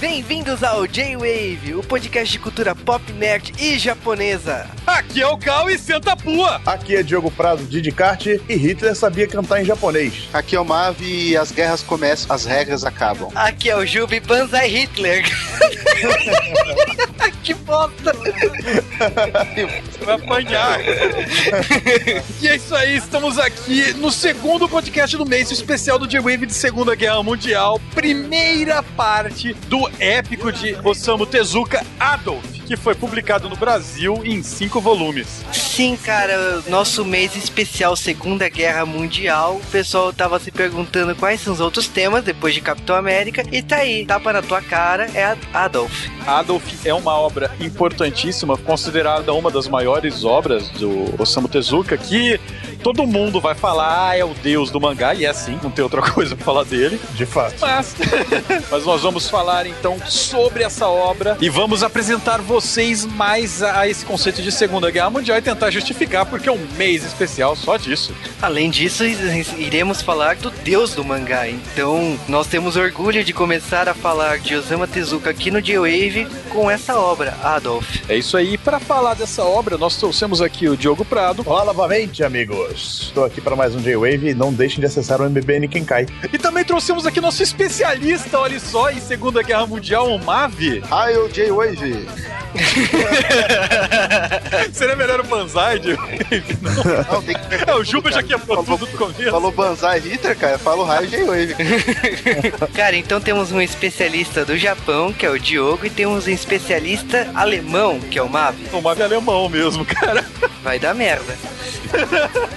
Bem-vindos ao J-Wave, o podcast de cultura pop, nerd e japonesa. Aqui é o Cal e senta a pua. Aqui é Diogo Prado de Descarte e Hitler sabia cantar em japonês. Aqui é o Mav e as guerras começam, as regras acabam. Aqui é o Jubi Banzai Hitler. que bosta! Você vai apanhar. e é isso aí, estamos aqui no segundo podcast do mês, o especial do J-Wave de Segunda Guerra Mundial, primeira parte do épico de Osamu Tezuka Adolf, que foi publicado no Brasil em cinco volumes. Sim, cara, nosso mês especial Segunda Guerra Mundial. O pessoal tava se perguntando quais são os outros temas depois de Capitão América. E tá aí, tapa na tua cara, é Adolf. Adolf é uma obra importantíssima, considerada uma das maiores obras do Osamu Tezuka, que todo mundo vai falar, ah, é o deus do mangá, e é assim, não tem outra coisa pra falar dele. De fato. Mas, mas nós vamos falar então sobre essa obra e vamos apresentar vocês mais a, a esse conceito de Segunda Guerra Mundial e tentar justificar porque é um mês especial só disso. Além disso, iremos falar do deus do mangá. Então, nós temos orgulho de começar a falar de Osamu Tezuka aqui no J-Wave com essa obra, Adolf. É isso aí. Para falar dessa obra, nós trouxemos aqui o Diogo Prado. Olá novamente, amigos. Estou aqui para mais um J-Wave e não deixem de acessar o MBBN quem cai. E também trouxemos aqui nosso especialista, olha só, em Segunda Guerra Mundial, o Mavi. Hi, o J-Wave. Seria melhor o Banzai, Diogo? Não, tem que... É, o Juba já quebrou tudo do começo. Falou Banzai Hitler, cara, fala o raio J-Wave. Cara, então temos um especialista do Japão, que é o Diogo, e temos um especialista alemão, que é o Mav. O Mavi é alemão mesmo, cara. Vai dar merda.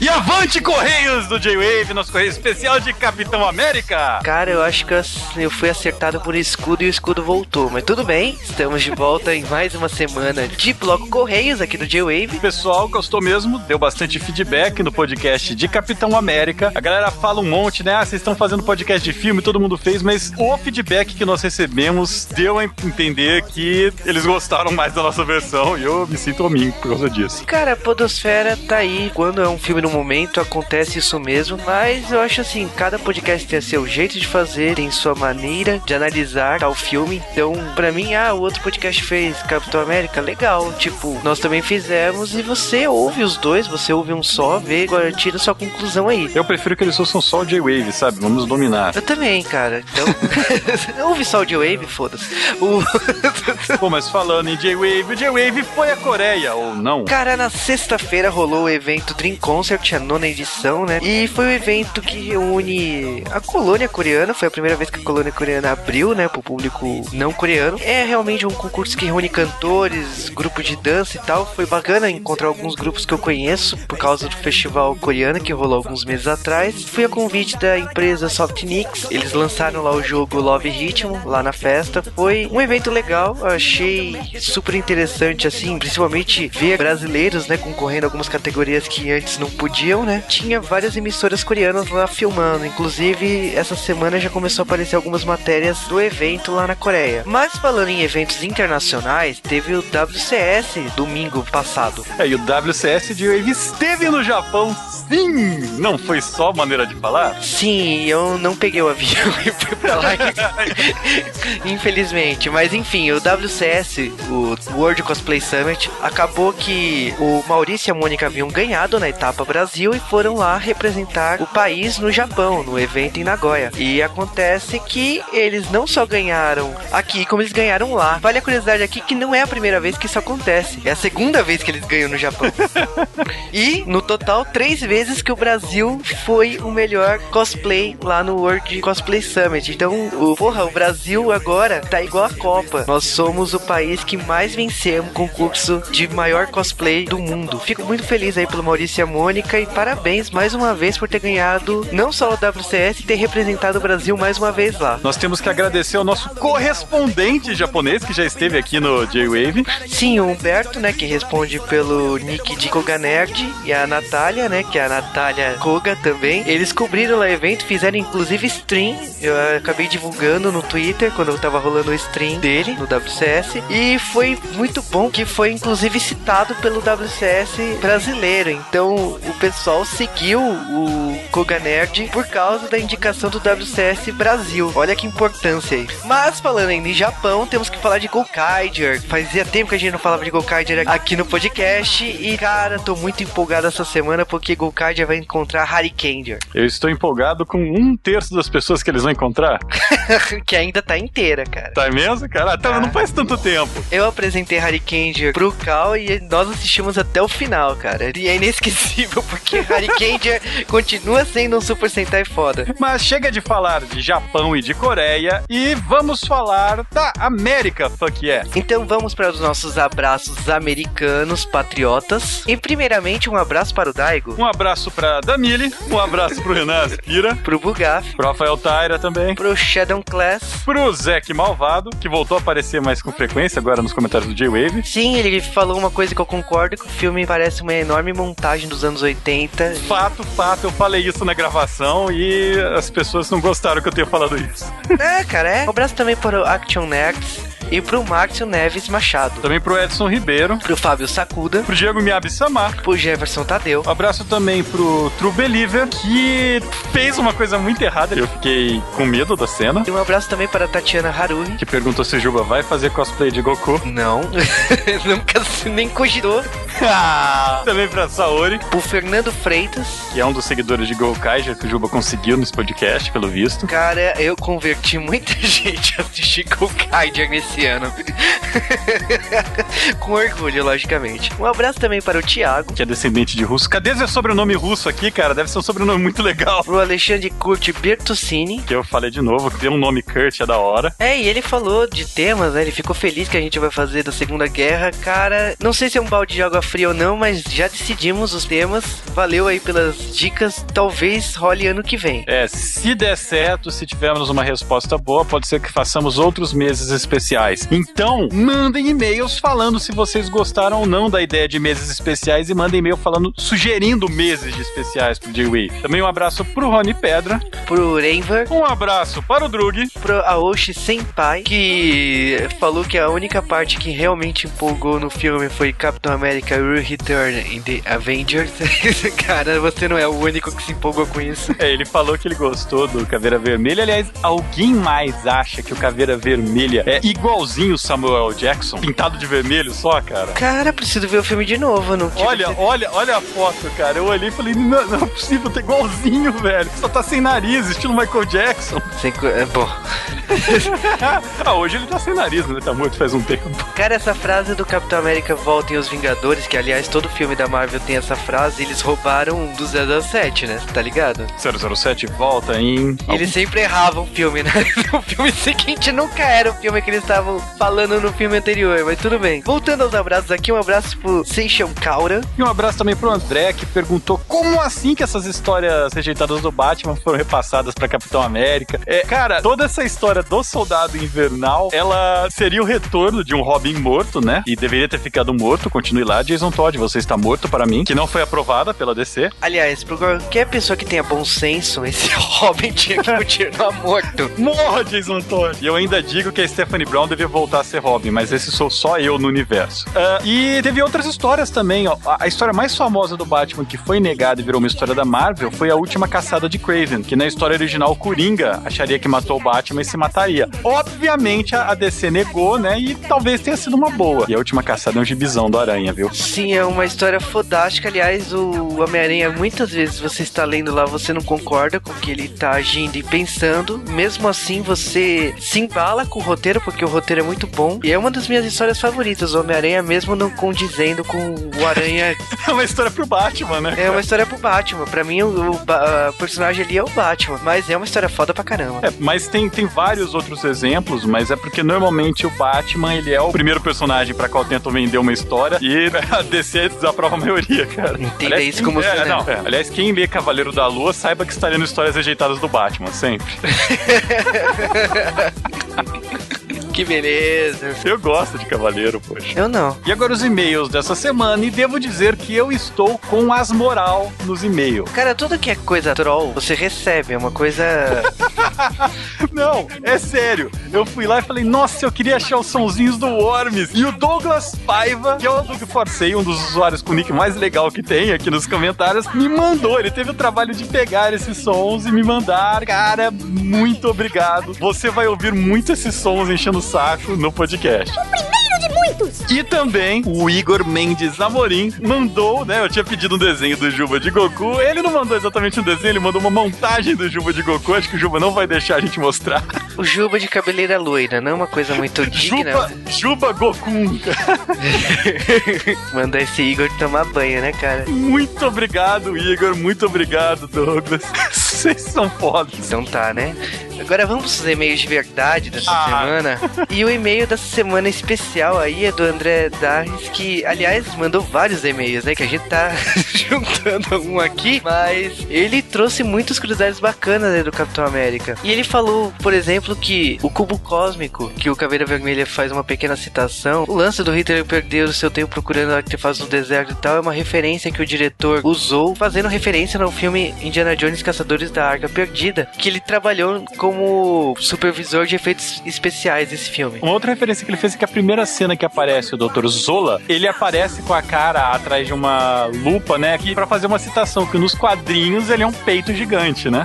E avante Correios do J-Wave, nosso Correio especial de Capitão América! Cara, eu acho que eu, fui acertado por escudo e o escudo voltou. Mas tudo bem, estamos de volta em mais uma semana de Bloco Correios aqui do J-Wave. Pessoal gostou mesmo, deu bastante feedback no podcast de Capitão América. A galera fala um monte, né? Ah, vocês estão fazendo podcast de filme, todo mundo fez, mas o feedback que nós recebemos deu a entender que eles gostaram mais da nossa versão e eu me sinto homem por causa disso. Cara, a Podosfera tá aí. Quando é um filme no momento, acontece isso mesmo. Mas eu acho assim, cada podcast tem seu jeito de fazer, tem sua maneira de analisar tal filme. Então, pra mim, ah, o outro podcast fez Capitão América, legal. Tipo, nós também fizemos e você ouve os dois, você ouve um só, vê, agora tira sua conclusão aí. Eu prefiro que eles ouçam só o J-Wave, sabe? Vamos dominar. Eu também, cara. Então, ouve só o J-Wave, foda-se. O... Pô, mas falando em J-Wave, o J-Wave foi a Coreia, ou não? Cara, na sexta-feira rolou o evento Dream Concert, a nona edição, né? E foi um evento que reúne a colônia coreana. Foi a primeira vez que a colônia coreana abriu, né, pro público não coreano. É realmente um concurso que reúne cantores, grupo de dança e tal. Foi bacana encontrar alguns grupos que eu conheço por causa do festival coreano que rolou alguns meses atrás. Fui a convite da empresa Softnix. Eles lançaram lá o jogo Love Ritmo lá na festa. Foi um evento legal. Achei super interessante assim, principalmente ver brasileiros, né, concorrendo a algumas categorias que antes não podiam, né? Tinha várias emissoras coreanas lá filmando. Inclusive, essa semana já começou a aparecer algumas matérias do evento lá na Coreia. Mas falando em eventos internacionais, teve o WCS domingo passado. É, e o WCS de Wave esteve no Japão, sim! Não foi só maneira de falar? Sim, eu não peguei o avião e fui pra lá. Infelizmente. Mas enfim, o WCS, o World Cosplay Summit, acabou que o Maurício e a Mônica haviam ganhado na etapa Brasil e foram lá representar o país no Japão, no evento em Nagoya. E acontece que eles não só ganharam aqui, como eles ganharam lá. Vale a curiosidade aqui que não é a primeira vez que isso acontece. É a segunda vez que eles ganham no Japão. e, no total, três vezes que o Brasil foi o melhor cosplay lá no World Cosplay Summit. Então, o, porra, o Brasil agora tá igual a Copa. Nós somos o país que mais vencemos o concurso de maior cosplay do mundo. Fico muito feliz aí pelo Maurício e a Mônica e parabéns mais uma vez por ter ganhado não só o WCS e ter representado o Brasil mais uma vez lá. Nós temos que agradecer ao nosso correspondente japonês que já esteve aqui no J-Wave. Sim, o Humberto, né, que responde pelo nick de Koga Nerd e a Natália, né, que é a Natália Koga também. Eles cobriram lá o evento, fizeram inclusive stream. Eu acabei divulgando no Twitter quando eu tava rolando o stream dele no WCS e foi muito bom que foi inclusive citado pelo WCS brasileiro. Então o pessoal seguiu o Koga Nerd por causa da indicação do WCS Brasil. Olha que importância aí. Mas falando ainda em Japão, temos que falar de Gokaiger. Fazia tempo que a gente não falava de Gokaiger aqui no podcast e cara, tô muito empolgado essa semana porque Gokaiger vai encontrar Harikenger. Eu estou empolgado com um terço das pessoas que eles vão encontrar. que ainda tá inteira, cara. Tá mesmo, cara? Até ah. não faz tanto tempo. Eu apresentei Harikenger pro Cal e nós assistimos até o final, cara. E é inesquecível porque Harikenger continua sendo um Super Sentai foda. Mas chega de falar de Japão e de Coreia e vamos falar da América, fuck yeah. Então vamos para os nossos abraços americanos, patriotas. E primeiramente um abraço para o Daigo. Um abraço para Damile, um abraço pro Renan Aspira, pro Bugaf, pro Rafael Taira também, pro Shadow Class, pro Zack Malvado, que voltou a aparecer mais com frequência agora nos comentários do J-Wave. Sim, ele falou uma coisa que eu concordo, que o filme parece uma enorme montagem dos anos 80. Fato, fato, eu falei isso na gravação e as pessoas não gostaram que eu tenha falado isso. É, cara, é. Um abraço também para o Action Nerds e pro Márcio Neves Machado. Também pro Edson Ribeiro. Pro Fábio Sacuda. Pro Diego Miyabi Samar. Pro Jefferson Tadeu. Um abraço também pro True Believer, que fez uma coisa muito errada. Eu fiquei com medo da cena. E um abraço também para a Tatiana Haruhi. Que perguntou se Juba vai fazer cosplay de Goku. Não. Nunca nem cogitou. também pra Saori. Pro Fernando Freitas. Que é um dos seguidores de Gokai, já que o Juba conseguiu nesse podcast, pelo visto. Cara, eu converti muita gente a assistir Gokai nesse esse ano. Com orgulho, logicamente. Um abraço também para o Thiago. Que é descendente de russo. Cadê esse sobrenome russo aqui, cara? Deve ser um sobrenome muito legal. O Alexandre Kurt Bertuccini. Que eu falei de novo, que tem um nome Kurt, é da hora. É, e ele falou de temas, né? Ele ficou feliz que a gente vai fazer da Segunda Guerra. Cara, não sei se é um balde de água fria ou não, mas já decidimos os temas. Valeu aí pelas dicas. Talvez role ano que vem. É, se der certo, se tivermos uma resposta boa, pode ser que façamos outros meses especiais especiais. Então, mandem e-mails falando se vocês gostaram ou não da ideia de meses especiais e mandem e-mail falando, sugerindo meses de especiais pro J-Wave. Também um abraço pro Rony Pedra, pro Renver, um abraço para o Drug, pro Aoshi Senpai, que falou que a única parte que realmente empolgou no filme foi Capitão América Return in the Avengers. Cara, você não é o único que se empolgou com isso. É, ele falou que ele gostou do Caveira Vermelha. Aliás, alguém mais acha que o Caveira Vermelha é igual igualzinho Samuel Jackson, pintado de vermelho só, cara. Cara, preciso ver o filme de novo, não Olha, olha, olha a foto, cara. Eu olhei e falei, não, não é possível, tá igualzinho, velho. Só tá sem nariz, estilo Michael Jackson. Sem, é, bom. ah, hoje ele tá sem nariz, né? Tá morto faz um tempo. Cara, essa frase do Capitão América Voltem os Vingadores, que aliás todo filme da Marvel tem essa frase, eles roubaram do 007, né? Tá ligado? 007 volta em. Eles sempre erravam o filme, né? O filme seguinte nunca era o filme que eles estavam estavam falando no filme anterior, mas tudo bem. Voltando aos abraços aqui, um abraço pro Seishon Kaura. E um abraço também pro André, que perguntou como assim que essas histórias rejeitadas do Batman foram repassadas pra Capitão América. É, cara, toda essa história do Soldado Invernal, ela seria o retorno de um Robin morto, né? E deveria ter ficado morto. Continue lá, Jason Todd, você está morto para mim, que não foi aprovada pela DC. Aliás, pra qualquer pessoa que tenha bom senso, esse Robin tinha que continuar morto. Morra, Jason Todd! E eu ainda digo que a Stephanie Brown devia voltar a ser Robin, mas esse sou só eu no universo. Uh, e teve outras histórias também, ó. A história mais famosa do Batman que foi negada e virou uma história da Marvel foi a última caçada de Craven, que na história original Coringa acharia que matou o Batman e se mataria. Obviamente a DC negou, né? E talvez tenha sido uma boa. E a última caçada é um gibizão do Aranha, viu? Sim, é uma história fodástica. Aliás, o Homem-Aranha, muitas vezes você está lendo lá, você não concorda com o que ele está agindo e pensando. Mesmo assim, você se embala com o roteiro, porque o roteiro roteiro é muito bom. E é uma das minhas histórias favoritas. Homem-Aranha, mesmo não condizendo com o Aranha. é uma história pro Batman, né? É uma história pro Batman. Pra mim, o, o personagem ali é o Batman. Mas é uma história foda pra caramba. É, mas tem, tem vários outros exemplos, mas é porque normalmente o Batman, ele é o primeiro personagem pra qual tentam vender uma história e a DC desaprova a maioria, cara. Entenda aliás, isso como é, você não, é. Aliás, quem lê Cavaleiro da Lua, saiba que está lendo histórias rejeitadas do Batman, sempre. que beleza. Eu gosto de cavaleiro, poxa. Eu não. E agora os e-mails dessa semana, e devo dizer que eu estou com as moral nos e-mails. Cara, tudo que é coisa troll, você recebe. É uma coisa. Não, é sério. Eu fui lá e falei, nossa, eu queria achar os sonzinhos do Worms. E o Douglas Paiva, que é o Doug Forcei, um dos usuários com o nick mais legal que tem aqui nos comentários, me mandou. Ele teve o trabalho de pegar esses sons e me mandar. Cara, muito obrigado. Você vai ouvir muito esses sons enchendo o saco no podcast. O primeiro de muitos! E também o Igor Mendes Amorim mandou, né? Eu tinha pedido um desenho do Juba de Goku. Ele não mandou exatamente um desenho, ele mandou uma montagem do Juba de Goku. Acho que o Juba não vai deixar a gente mostrar. O Juba de cabeleira loira, não é uma coisa muito digna. Juba, Juba Goku. Mandar esse Igor tomar banho, né, cara? Muito obrigado, Igor. Muito obrigado, Douglas. Vocês são fodas. Então tá, né? Agora vamos pros e-mails de verdade dessa Ah. semana. E o e-mail dessa semana especial aí é do André Darres, que, aliás, mandou vários e-mails, né? Que a gente tá juntando um aqui, mas ele trouxe muitos curiosidades bacanas né, do Capitão América. E ele falou, por exemplo, que o cubo cósmico, que o Caveira Vermelha faz uma pequena citação, o lance do Hitler perder o seu tempo procurando artefatos no deserto e tal, é uma referência que o diretor usou, fazendo referência no filme Indiana Jones Caçadores da Arca Perdida, que ele trabalhou como supervisor de efeitos especiais desse filme. Uma outra referência que ele fez é que a primeira cena que aparece o Dr. Zola, ele aparece com a cara atrás de uma lupa, né? Que para fazer uma citação que nos quadrinhos ele é um peito gigante, né?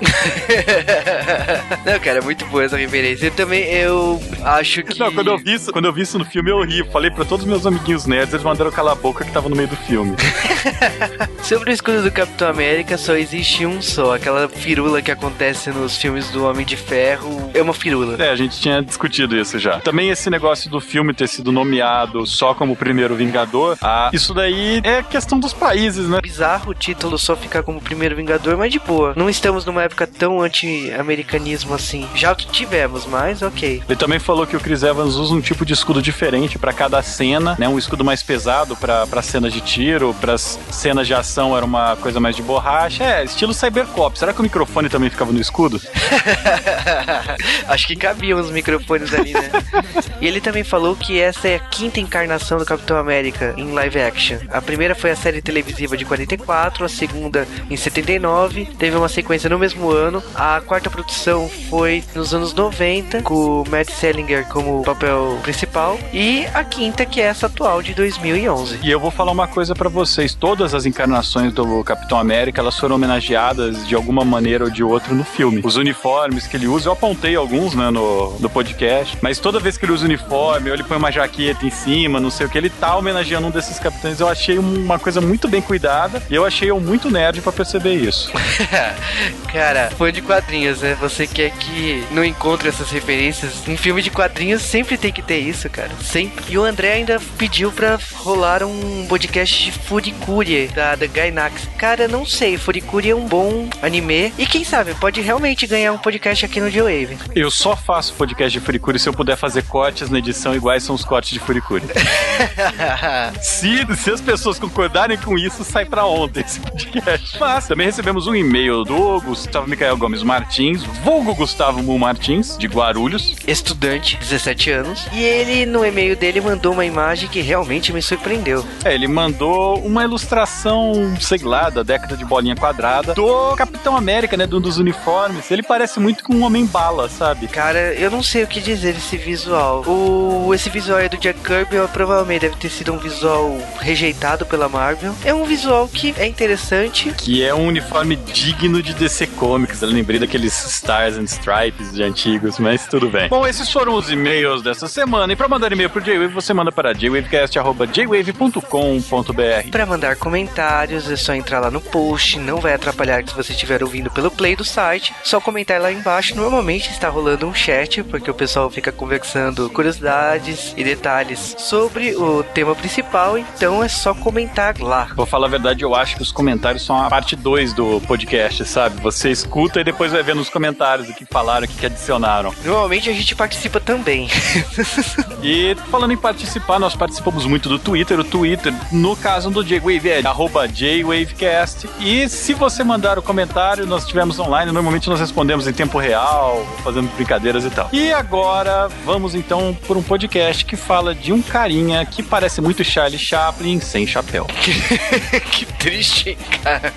Não, cara, é muito boa essa referência. Eu também, eu acho que... Não, quando eu vi isso, quando eu vi isso no filme eu ri. Falei pra todos os meus amiguinhos nerds, eles mandaram calar a boca que tava no meio do filme. Sobre o escudo do Capitão América, só existe um só. Aquela firula que acontece nos filmes do Homem de Ferro é uma firula. É, a gente tinha discutido isso já. Também esse negócio do filme ter sido nomeado só como primeiro Vingador, ah, isso daí é questão dos países, né? Bizarro o título só ficar como primeiro Vingador, mas de boa. Não estamos numa época tão anti-americanismo assim. Já tivemos, mas ok. Ele também falou que o Chris Evans usa um tipo de escudo diferente pra cada cena, né? Um escudo mais pesado pra cenas de tiro, pras cenas de ação era uma coisa mais de borracha. É, estilo Cybercop. Será que o microfone também ficava no escudo? Acho que cabiam os microfones ali, né? e ele também falou que essa é a quinta encarnação do Capitão América em live action. A primeira foi a série televisiva de 44, a segunda em 79, teve uma sequência no mesmo ano. A quarta produção foi nos anos 90, com o Matt Selinger como papel principal. E a quinta, que é essa atual de 2011. E eu vou falar uma coisa pra vocês: todas as encarnações do Capitão América elas foram homenageadas de alguma maneira ou de outra no filme. Os uniformes que ele usa, eu apontei alguns né, no, no podcast, mas toda vez que ele usa uniforme, ou ele põe uma jaqueta em cima, não sei o que, ele tá homenageando um desses capitães. Eu achei uma coisa muito bem cuidada e eu achei eu muito nerd pra perceber isso. Cara, fã de quadrinhos, né? Você quer que não encontre essas referências? Um filme de quadrinhos sempre tem que ter isso, cara. Sempre. E o André ainda pediu pra rolar um podcast de Furikuri, da, da Gainax. Cara, não sei, Furikuri é um bom anime. E quem sabe, pode realmente ganhar um podcast aqui no G-Wave. Eu só faço podcast de Furikuri se eu puder fazer cortes na edição iguais são os cortes de Furikuri. se, se as pessoas concordarem com isso, sai pra ontem esse podcast. Mas também recebemos um e-mail do Gustavo Micael Gomes Martins, vulgo Gustavo Mu Martins, de Guarulhos. Estudante, 17 anos. E ele, no e-mail dele, mandou uma imagem que realmente me surpreendeu. É, ele mandou uma ilustração, sei lá, da década de bolinha quadrada do Capitão América, né, de um dos uniformes. Ele parece muito com um homem-bala, sabe? Cara, eu não sei o que dizer desse visual. O, esse visual é do Jack Kirby, provavelmente deve ter sido um visual rejeitado pela Marvel. É um visual que é interessante. Que é um uniforme digno de DC Comics. Eu lembrei daqueles Stars and Stripes de antigos, mas tudo bem. Bom, esses foram os e-mails dessa semana. E pra mandar e-mail pro J-Wave, você manda para jwavecast.jwave.com.br. Pra mandar comentários, é só entrar lá no post. Não vai atrapalhar se você estiver ouvindo pelo play do site. Só comentar lá embaixo. Normalmente está rolando um chat, porque o pessoal fica conversando curiosidades e detalhes sobre o tema principal. Então é só comentar lá. Vou falar a verdade, eu acho que os comentários são a parte 2 do podcast, sabe? Você escuta e depois vai ver nos comentários o que falaram, o que adicionaram. Normalmente a gente participa também. E falando em participar, nós participamos muito do Twitter. O Twitter, no caso do J-Wave, é arroba JWavecast. E se você mandar o comentário, nós estivermos online, normalmente nós respondemos em tempo real fazendo brincadeiras e tal. E agora vamos então por um podcast que fala de um carinha que parece muito Charlie Chaplin sem chapéu. que triste, cara.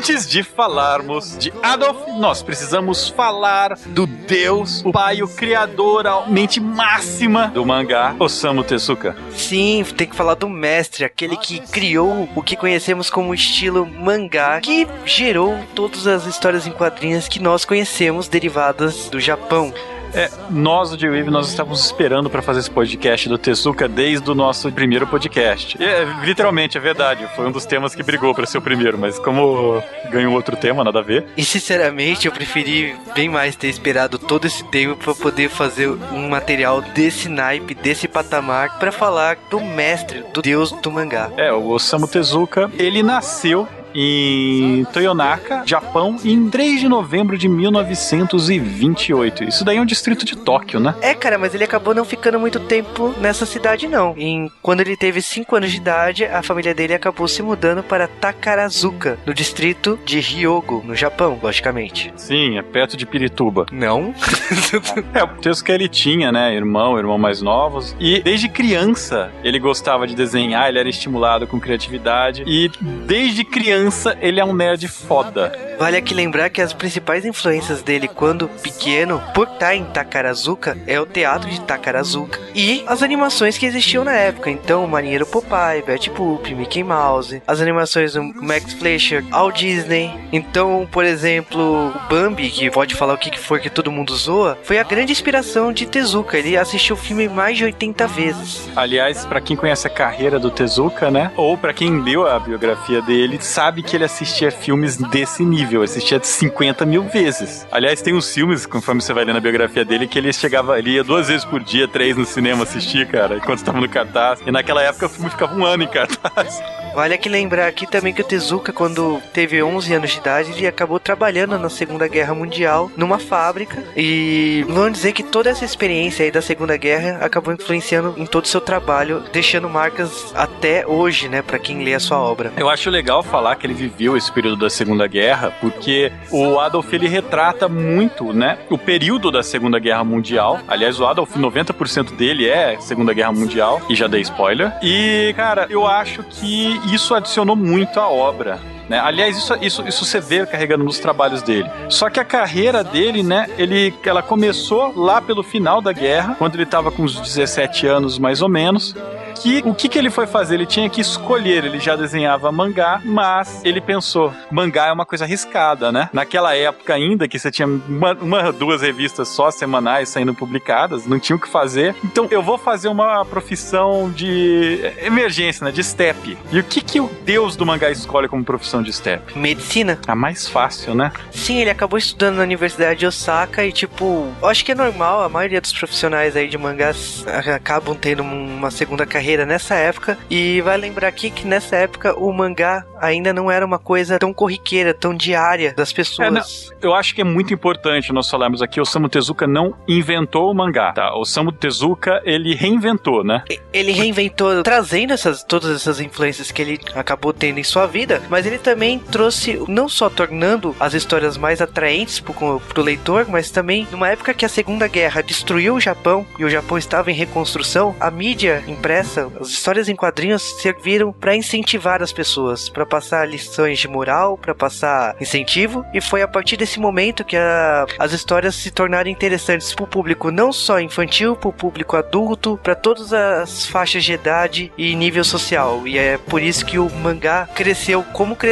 Antes de falarmos de Adolf, nós precisamos falar do Deus, o pai, o criador, a mente máxima do mangá, Osamu Tezuka. Sim, tem que falar do mestre, aquele que criou o que conhecemos como estilo mangá, que gerou todas as histórias em quadrinhos que nós conhecemos derivadas do Japão. É, nós do J-Wave, nós estávamos esperando para fazer esse podcast do Tezuka desde o nosso primeiro podcast. E, é, literalmente, é verdade. Foi um dos temas que brigou para ser o primeiro, mas como ganhou outro tema, nada a ver. E sinceramente, eu preferi bem mais ter esperado todo esse tempo para poder fazer um material desse naipe, desse patamar, para falar do mestre, do deus do mangá. É, o Osamu Tezuka, ele nasceu em Toyonaka, Japão, em 3 de novembro de 1928. Isso daí é um distrito de Tóquio, né? É, cara, mas ele acabou não ficando muito tempo nessa cidade, não. Em, quando ele teve 5 anos de idade, a família dele acabou se mudando para Takarazuka, no distrito de Hyogo, no Japão, logicamente. Sim, é perto de Pirituba. Não? é, o texto que ele tinha, né? Irmão, irmão mais novos. E desde criança ele gostava de desenhar, ele era estimulado com criatividade. E desde criança criança, ele é um nerd foda. Vale aqui lembrar que as principais influências dele quando pequeno, por estar em Takarazuka, é o teatro de Takarazuka e as animações que existiam na época. Então, Marinheiro Popeye, Betty Boop, Mickey Mouse, as animações do Max Fleischer, ao Disney. Então, por exemplo, o Bambi, que pode falar o que for que todo mundo zoa, foi a grande inspiração de Tezuka. Ele assistiu o filme mais de 80 vezes. Aliás, para quem conhece a carreira do Tezuka, né? Ou para quem leu a biografia dele, sabe sabe que ele assistia filmes desse nível, assistia 50 mil vezes. Aliás, tem uns filmes, conforme você vai ler na biografia dele, que ele chegava, ia duas vezes por dia, três no cinema assistir, cara, enquanto estava no cartaz. E naquela época o filme ficava um ano em cartaz. Vale aqui lembrar aqui também que o Tezuka, quando teve 11 anos de idade, ele acabou trabalhando na Segunda Guerra Mundial numa fábrica. E vamos dizer que toda essa experiência aí da Segunda Guerra acabou influenciando em todo o seu trabalho, deixando marcas até hoje, né, para quem lê a sua obra. Eu acho legal falar que ele viveu esse período da Segunda Guerra, porque o Adolf ele retrata muito, né, o período da Segunda Guerra Mundial. Aliás, o Adolf 90% dele é Segunda Guerra Mundial, e já dei spoiler. E, cara, eu acho que isso adicionou muito à obra. Né? Aliás, isso, isso, isso você vê carregando nos trabalhos dele. Só que a carreira dele, né, ele, ela começou lá pelo final da guerra, quando ele estava com uns 17 anos mais ou menos que o que, que ele foi fazer? Ele tinha que escolher. Ele já desenhava mangá, mas ele pensou: mangá é uma coisa arriscada, né? Naquela época ainda, que você tinha uma, uma duas revistas só semanais saindo publicadas, não tinha o que fazer. Então eu vou fazer uma profissão de emergência, né? De step. E o que, que o deus do mangá escolhe como profissão de step? Medicina. A mais fácil, né? Sim, ele acabou estudando na Universidade de Osaka e, tipo, acho que é normal, a maioria dos profissionais aí de mangás acabam tendo uma segunda carreira nessa época. E vai lembrar aqui que nessa época o mangá ainda não era uma coisa tão corriqueira, tão diária das pessoas. É, eu acho que é muito importante nós falarmos aqui, o Samu Tezuka não inventou o mangá, tá? O Samu Tezuka, ele reinventou, né? Ele reinventou, trazendo essas, todas essas influências que ele acabou tendo em sua vida, mas ele também trouxe, não só tornando as histórias mais atraentes pro, pro leitor, mas também numa época que a Segunda Guerra destruiu o Japão e o Japão estava em reconstrução, a mídia impressa as histórias em quadrinhos serviram para incentivar as pessoas, para passar lições de moral, para passar incentivo, e foi a partir desse momento que a, as histórias se tornaram interessantes para o público não só infantil, para o público adulto, para todas as faixas de idade e nível social. E é por isso que o mangá cresceu como cresceu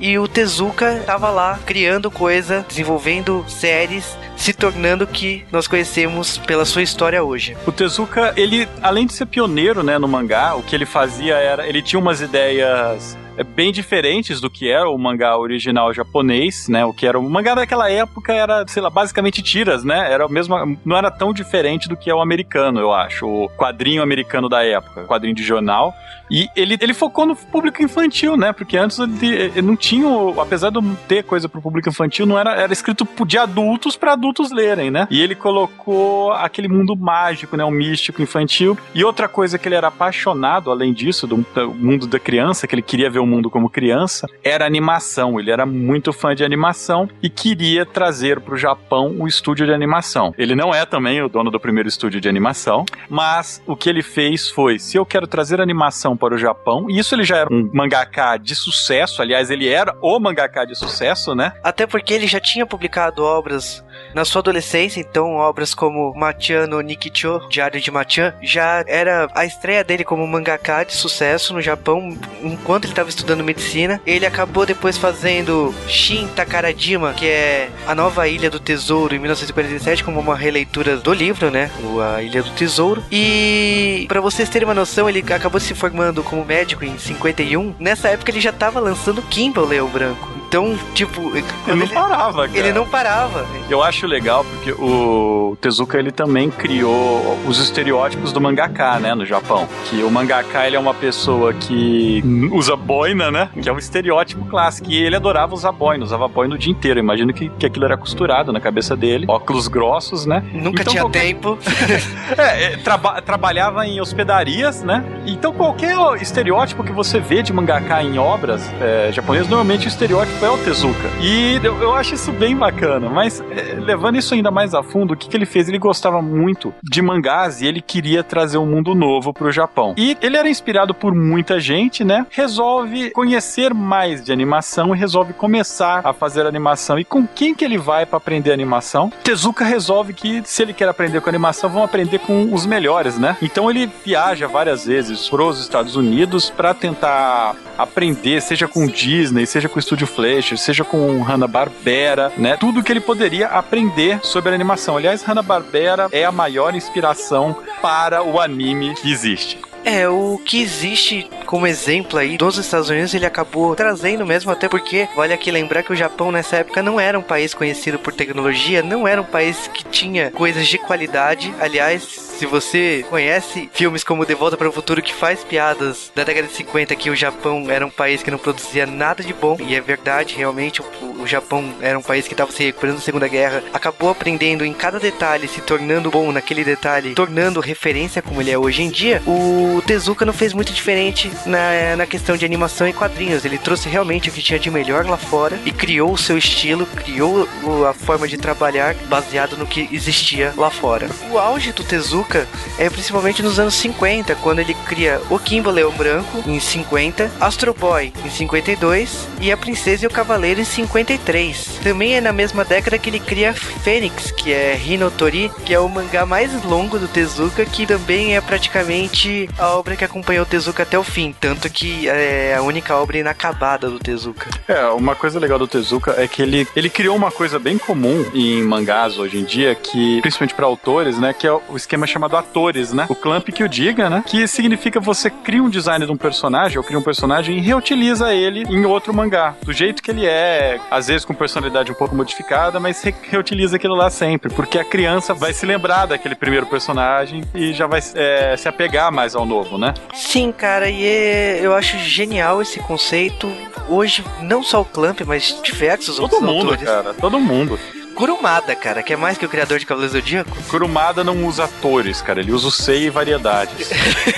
e o Tezuka estava lá criando coisa, desenvolvendo séries, se tornando o que nós conhecemos pela sua história hoje. O Tezuka, ele além de ser pioneiro, né, no mangá, o que ele fazia era, ele tinha umas ideias bem diferentes do que era o mangá original japonês, né? O que era o mangá daquela época era, sei lá, basicamente tiras, né? Era mesmo, não era tão diferente do que é o americano, eu acho, o quadrinho americano da época, quadrinho de jornal. E ele, ele focou no público infantil, né? Porque antes ele, ele não tinha, apesar de ter coisa pro público infantil, não era, era escrito de adultos para adultos lerem, né? E ele colocou aquele mundo mágico, né? Um místico infantil. E outra coisa que ele era apaixonado, além disso, do, do mundo da criança, que ele queria ver o mundo como criança, era animação. Ele era muito fã de animação e queria trazer pro Japão o estúdio de animação. Ele não é também o dono do primeiro estúdio de animação, mas o que ele fez foi: se eu quero trazer animação para o Japão, e isso ele já era um mangaka de sucesso, aliás, ele era o mangaka de sucesso, né? Até porque ele já tinha publicado obras na sua adolescência, então obras como Machan no Nikicho, Diário de Machan, já era a estreia dele como mangaka de sucesso no Japão, enquanto ele estava estudando medicina. Ele acabou depois fazendo Shin Takarajima, que é A Nova Ilha do Tesouro, em 1947, como uma releitura do livro, né? A Ilha do Tesouro. E para vocês terem uma noção, ele acabou se formando como médico em 51. Nessa época ele já estava lançando Kimball Leão Branco. Então, tipo, ele não parava, cara. Ele não parava. Eu acho legal porque o Tezuka ele também criou os estereótipos do mangaka, né, no Japão. Que o mangaka ele é uma pessoa que usa boina, né? Que é um estereótipo clássico. E ele adorava usar boina, usava boina o dia inteiro. Imagino que, que aquilo era costurado na cabeça dele. Óculos grossos, né? Nunca então, tinha qualquer... tempo. é, é traba trabalhava em hospedarias, né? Então qualquer estereótipo que você vê de mangaka em obras é, japonesas, normalmente o estereótipo é o Tezuka. E eu, eu acho isso bem bacana. Mas é, levando isso ainda mais a fundo, o que, que ele fez? Ele gostava muito de mangás e ele queria trazer um mundo novo pro Japão. E ele era inspirado por muita gente, né? Resolve conhecer mais de animação e resolve começar a fazer animação. E com quem que ele vai para aprender animação? Tezuka resolve que se ele quer aprender com animação, vão aprender com os melhores, né? Então ele viaja várias vezes pros Estados Unidos para tentar aprender, seja com Disney, seja com o Estúdio Seja com Hanna-Barbera, né? Tudo que ele poderia aprender sobre a animação. Aliás, Hanna-Barbera é a maior inspiração para o anime que existe. É, o que existe como exemplo aí dos Estados Unidos, ele acabou trazendo mesmo, até porque vale aqui lembrar que o Japão nessa época não era um país conhecido por tecnologia, não era um país que tinha coisas de qualidade. Aliás, se você conhece filmes como De Volta para o Futuro que faz piadas da década de 50 que o Japão era um país que não produzia nada de bom, e é verdade, realmente o, o Japão era um país que estava se recuperando da Segunda Guerra, acabou aprendendo em cada detalhe, se tornando bom naquele detalhe, tornando referência como ele é hoje em dia. O Tezuka não fez muito diferente na, na questão de animação e quadrinhos. Ele trouxe realmente o que tinha de melhor lá fora e criou o seu estilo, criou a forma de trabalhar baseado no que existia lá fora. O auge do Tezuka é principalmente nos anos 50, quando ele cria o Kimbo Leão Branco em 50, Astro Boy em 52 e A Princesa e o Cavaleiro em 53. Também é na mesma década que ele cria Fênix, que é Hinotori, que é o mangá mais longo do Tezuka, que também é praticamente a obra que acompanhou o Tezuka até o fim, tanto que é a única obra inacabada do Tezuka. É, uma coisa legal do Tezuka é que ele, ele criou uma coisa bem comum em mangás hoje em dia, que principalmente para autores, né, que é o esquema chamado atores, né? O clamp que o diga, né? Que significa você cria um design de um personagem, ou cria um personagem e reutiliza ele em outro mangá, do jeito que ele é, às vezes com personalidade um pouco modificada, mas re reutiliza aquilo lá sempre, porque a criança vai se lembrar daquele primeiro personagem e já vai é, se apegar mais ao novo, né? Sim, cara, e é, eu acho genial esse conceito. Hoje, não só o Clamp, mas diversos Todo outros mundo, autores. cara, todo mundo. Kurumada, cara, que é mais que o criador de Cavaleiros Zodíaco. Kurumada não usa atores, cara, ele usa o Sei e variedades.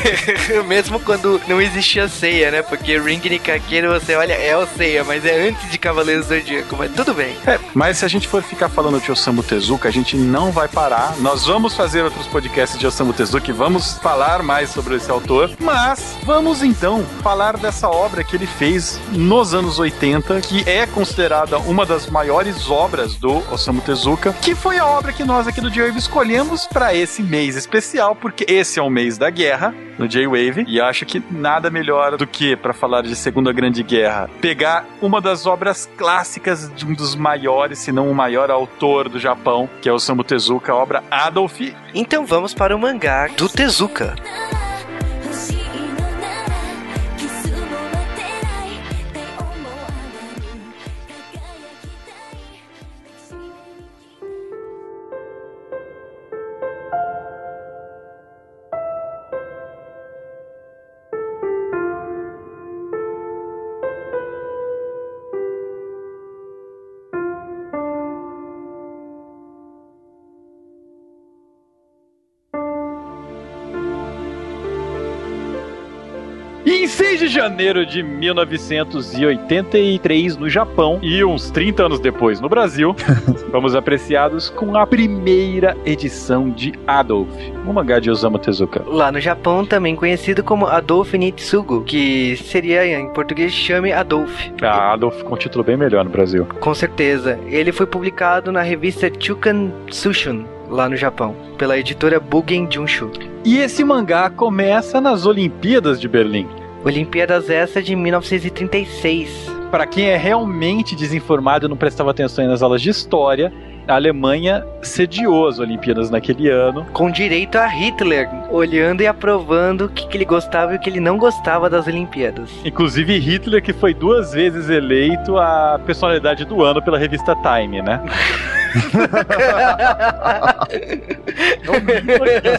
Mesmo quando não existia ceia, né? Porque Ring Nikakeiro, você olha, é o ceia, mas é antes de Cavaleiros Zodíaco, mas tudo bem. É, mas se a gente for ficar falando de Osamu Tezuka, a gente não vai parar. Nós vamos fazer outros podcasts de Osamu Tezuka e vamos falar mais sobre esse autor, mas vamos então falar dessa obra que ele fez nos anos 80, que é considerada uma das maiores obras do Osamu Osamu Tezuka, que foi a obra que nós aqui do J-Wave escolhemos para esse mês especial, porque esse é o mês da guerra no J-Wave, e acho que nada melhor do que, para falar de Segunda Grande Guerra, pegar uma das obras clássicas de um dos maiores, se não o maior autor do Japão, que é o Osamu Tezuka, a obra Adolf. Então vamos para o mangá do Tezuka. Em 6 de janeiro de 1983, no Japão, e uns 30 anos depois no Brasil, fomos apreciados com a primeira edição de Adolf, um mangá de Osamu Tezuka. Lá no Japão, também conhecido como Adolf Nitsugo, que seria em português chame Adolf. Ah, Adolf com um título bem melhor no Brasil. Com certeza. Ele foi publicado na revista Chukan Tsushun, lá no Japão, pela editora Bugen Junshu. E esse mangá começa nas Olimpíadas de Berlim. Olimpíadas essa de 1936. Para quem é realmente desinformado e não prestava atenção nas aulas de história, a Alemanha sediou as Olimpíadas naquele ano. Com direito a Hitler olhando e aprovando o que, que ele gostava e o que ele não gostava das Olimpíadas. Inclusive Hitler, que foi duas vezes eleito a personalidade do ano pela revista Time, né?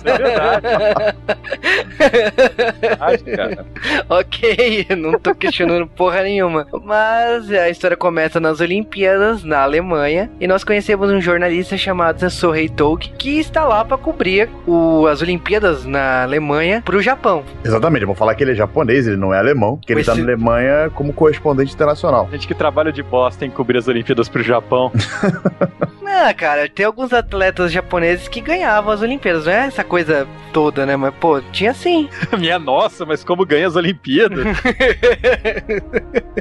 é verdade. cara. ok, não tô questionando porra nenhuma. Mas a história começa nas Olimpíadas, na Alemanha, e nós conhecemos um jornalista chamado Sohei Tog, que está lá para cobrir o, as Olimpíadas na Alemanha pro Japão. Exatamente, eu vou falar que ele é japonês, ele não é alemão, que ele tá na Alemanha como correspondente internacional. Gente que trabalha de bosta em cobrir as Olimpíadas pro Japão. Ah, cara, tem alguns atletas japoneses que ganhavam as Olimpíadas, não é essa coisa toda, né? Mas, pô, tinha sim. Minha nossa, mas como ganha as Olimpíadas?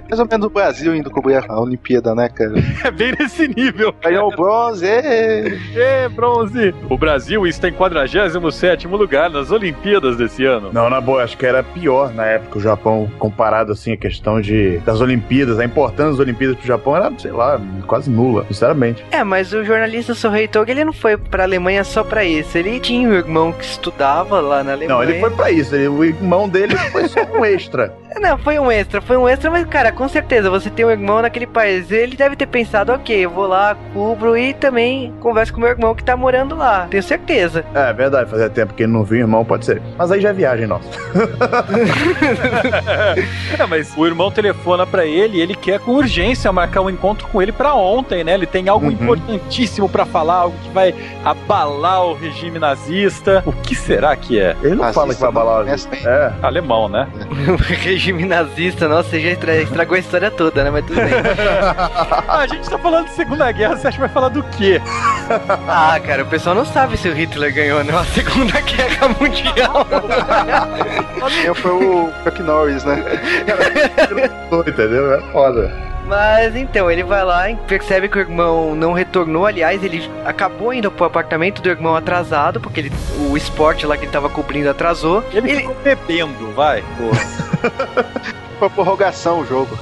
Mais ou menos o Brasil indo cobrir a Olimpíada, né, cara? É bem nesse nível. Ganhou o bronze, ê, bronze! O Brasil está em 47 lugar nas Olimpíadas desse ano. Não, na boa, acho que era pior na época o Japão, comparado assim a questão de das Olimpíadas, a importância das Olimpíadas pro Japão era, sei lá, quase nula, sinceramente. É, mas o jornalista Sohei Tog, ele não foi pra Alemanha só pra isso. Ele tinha um irmão que estudava lá na Alemanha. Não, ele foi pra isso. Ele, o irmão dele foi só um extra. Não, foi um extra, foi um extra, mas, cara, com certeza, você tem um irmão naquele país. Ele deve ter pensado, ok, eu vou lá, cubro e também converso com meu irmão que tá morando lá. Tenho certeza. É, verdade, fazia tempo que ele não viu o irmão, pode ser. Mas aí já é viagem nossa. é, mas o irmão telefona para ele e ele quer com urgência marcar um encontro com ele para ontem, né? Ele tem algo uhum. Importantíssimo para falar, algo que vai abalar o regime nazista. O que será que é? Ele não nazista fala que vai abalar o regime. É. Alemão, né? regime nazista, nossa, você já estragou a história toda, né? Mas tudo bem. a gente tá falando de Segunda Guerra, você acha que vai falar do quê? ah, cara, o pessoal não sabe se o Hitler ganhou não, a Segunda Guerra Mundial. Eu foi o Chuck Norris, né? Entendeu? É foda. Mas então, ele vai lá e percebe que o irmão não retornou. Aliás, ele acabou indo pro apartamento do irmão atrasado, porque ele, o esporte lá que ele tava cobrindo atrasou. Ele, ele... ficou bebendo, vai. Porra. Foi prorrogação o jogo.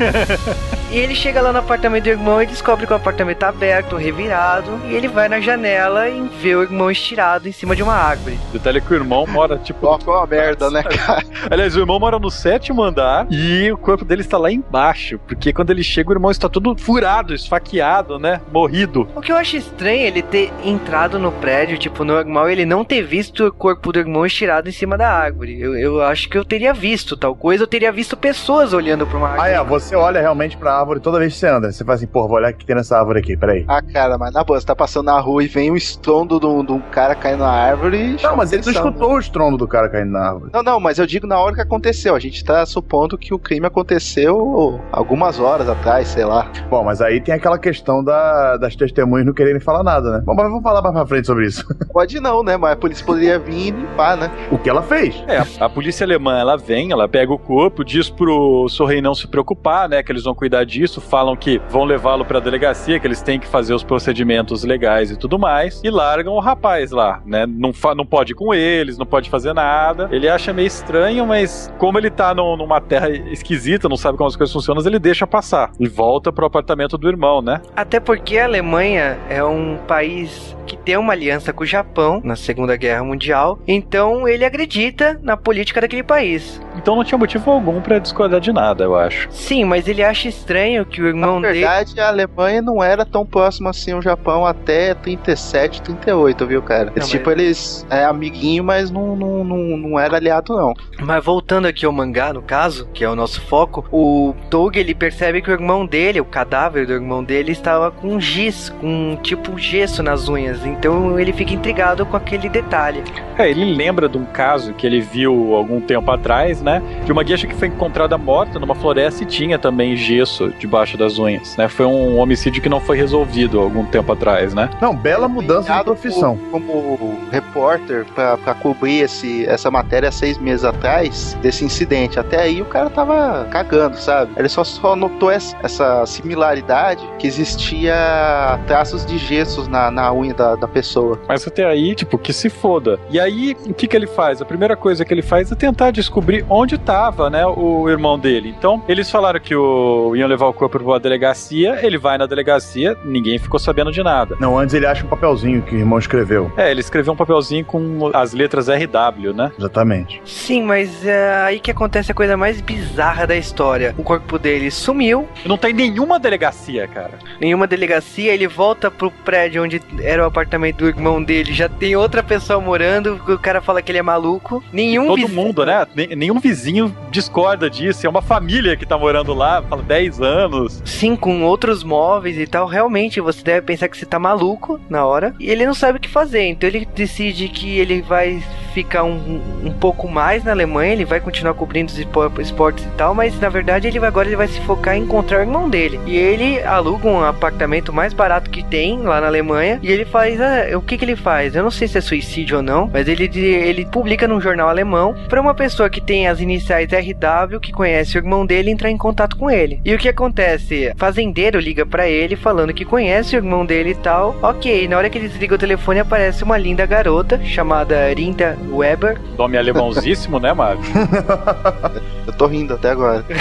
e ele chega lá no apartamento do irmão e descobre que o apartamento tá aberto, revirado. E ele vai na janela e vê o irmão estirado em cima de uma árvore. Detalhe que o irmão mora, tipo. Ó, uma merda, né, cara? Aliás, o irmão mora no sétimo andar e o corpo dele está lá embaixo. Porque quando ele chega, o irmão está todo furado, esfaqueado, né? Morrido. O que eu acho estranho é ele ter entrado no prédio, tipo, normal, ele não ter visto o corpo do irmão estirado em cima da árvore. Eu, eu acho que eu teria visto tal coisa, eu teria visto pessoas olhando pra uma árvore. Ah, é, você olha realmente pra árvore toda vez que você anda. Você fala assim, pô, vou olhar o que tem nessa árvore aqui, peraí. Ah, cara, mas na boa, você tá passando na rua e vem um estrondo de um, de um cara caindo na árvore. Não, mas ele não escutou né? o estrondo do cara caindo na árvore. Não, não, mas eu digo na hora que aconteceu. A gente tá supondo que o crime aconteceu algumas horas atrás, sei lá. Bom, mas aí tem aquela questão da, das testemunhas não quererem falar nada, né? Bom, mas vamos falar mais pra frente sobre isso. Pode não, né? Mas a polícia poderia vir e limpar, né? O que ela fez. É, a, a polícia alemã, ela vem, ela pega o corpo, diz pro Sorrei não se preocupar, né? Que eles vão cuidar disso, falam que vão levá-lo pra delegacia, que eles têm que fazer os procedimentos legais e tudo mais, e largam o rapaz lá, né? Não, não pode ir com eles, não pode fazer nada. Ele acha meio estranho, mas como ele tá no, numa terra esquisita, não sabe como as coisas funcionam, ele deixa passar e volta pro apartamento do irmão, né? Até porque a Alemanha é um país que tem uma aliança com o Japão na Segunda Guerra Mundial, então ele acredita na política daquele país. Então não tinha motivo algum para discordar de nada, eu acho. Sim, Sim, mas ele acha estranho que o irmão Na verdade, dele. a Alemanha não era tão próxima assim ao Japão até 37, 38, viu, cara? Não, tipo, eles é amiguinho, mas não, não, não, não era aliado, não. Mas voltando aqui ao mangá, no caso, que é o nosso foco, o Toug ele percebe que o irmão dele, o cadáver do irmão dele, estava com giz, com tipo gesso nas unhas. Então ele fica intrigado com aquele detalhe. É, ele lembra de um caso que ele viu algum tempo atrás, né? De uma gueixa que foi encontrada morta numa floresta e tinha também gesso debaixo das unhas, né? Foi um homicídio que não foi resolvido algum tempo atrás, né? Não, bela mudança de profissão. Como, como repórter pra cobrir esse, essa matéria seis meses atrás desse incidente. Até aí o cara tava cagando, sabe? Ele só, só notou essa, essa similaridade que existia traços de gessos na, na unha da, da pessoa. Mas até aí, tipo, que se foda. E aí, o que que ele faz? A primeira coisa que ele faz é tentar descobrir onde tava, né, o irmão dele. Então, eles falaram que o iam levar o corpo pra delegacia, ele vai na delegacia, ninguém ficou sabendo de nada. Não, antes ele acha um papelzinho que o irmão escreveu. É, ele escreveu um papelzinho com as letras RW, né? Exatamente. Sim, mas é aí que acontece a coisa mais bizarra da história. O corpo dele sumiu, não tem nenhuma delegacia, cara. nenhuma delegacia, ele volta pro prédio onde era o apartamento do irmão dele, já tem outra pessoa morando, o cara fala que ele é maluco. Nenhum Todo vizinho- mundo, né? Nenhum vizinho discorda disso. É uma família que tá morando lá, fala 10 anos. Sim, com outros móveis e tal, realmente você deve pensar que você tá maluco na hora. E ele não sabe o que fazer, então ele decide que ele vai ficar um, um pouco mais na Alemanha, ele vai continuar cobrindo os espo- esportes e tal, mas na verdade ele agora ele vai se focar em encontrar o irmão dele. E ele aluga um apartamento mais barato que tem lá na Alemanha e ele faz. ah, o que, que ele faz? Eu não sei se é suicídio ou não, mas ele, ele publica num jornal alemão para uma pessoa que tem as iniciais RW, que conhece o irmão dele, entrar em contato com ele. E o que acontece? Fazendeiro liga para ele falando que conhece o irmão dele e tal. Ok, na hora que ele desliga o telefone aparece uma linda garota chamada Rinda Weber. Nome alemãozíssimo, né, Mário? Eu tô rindo até agora.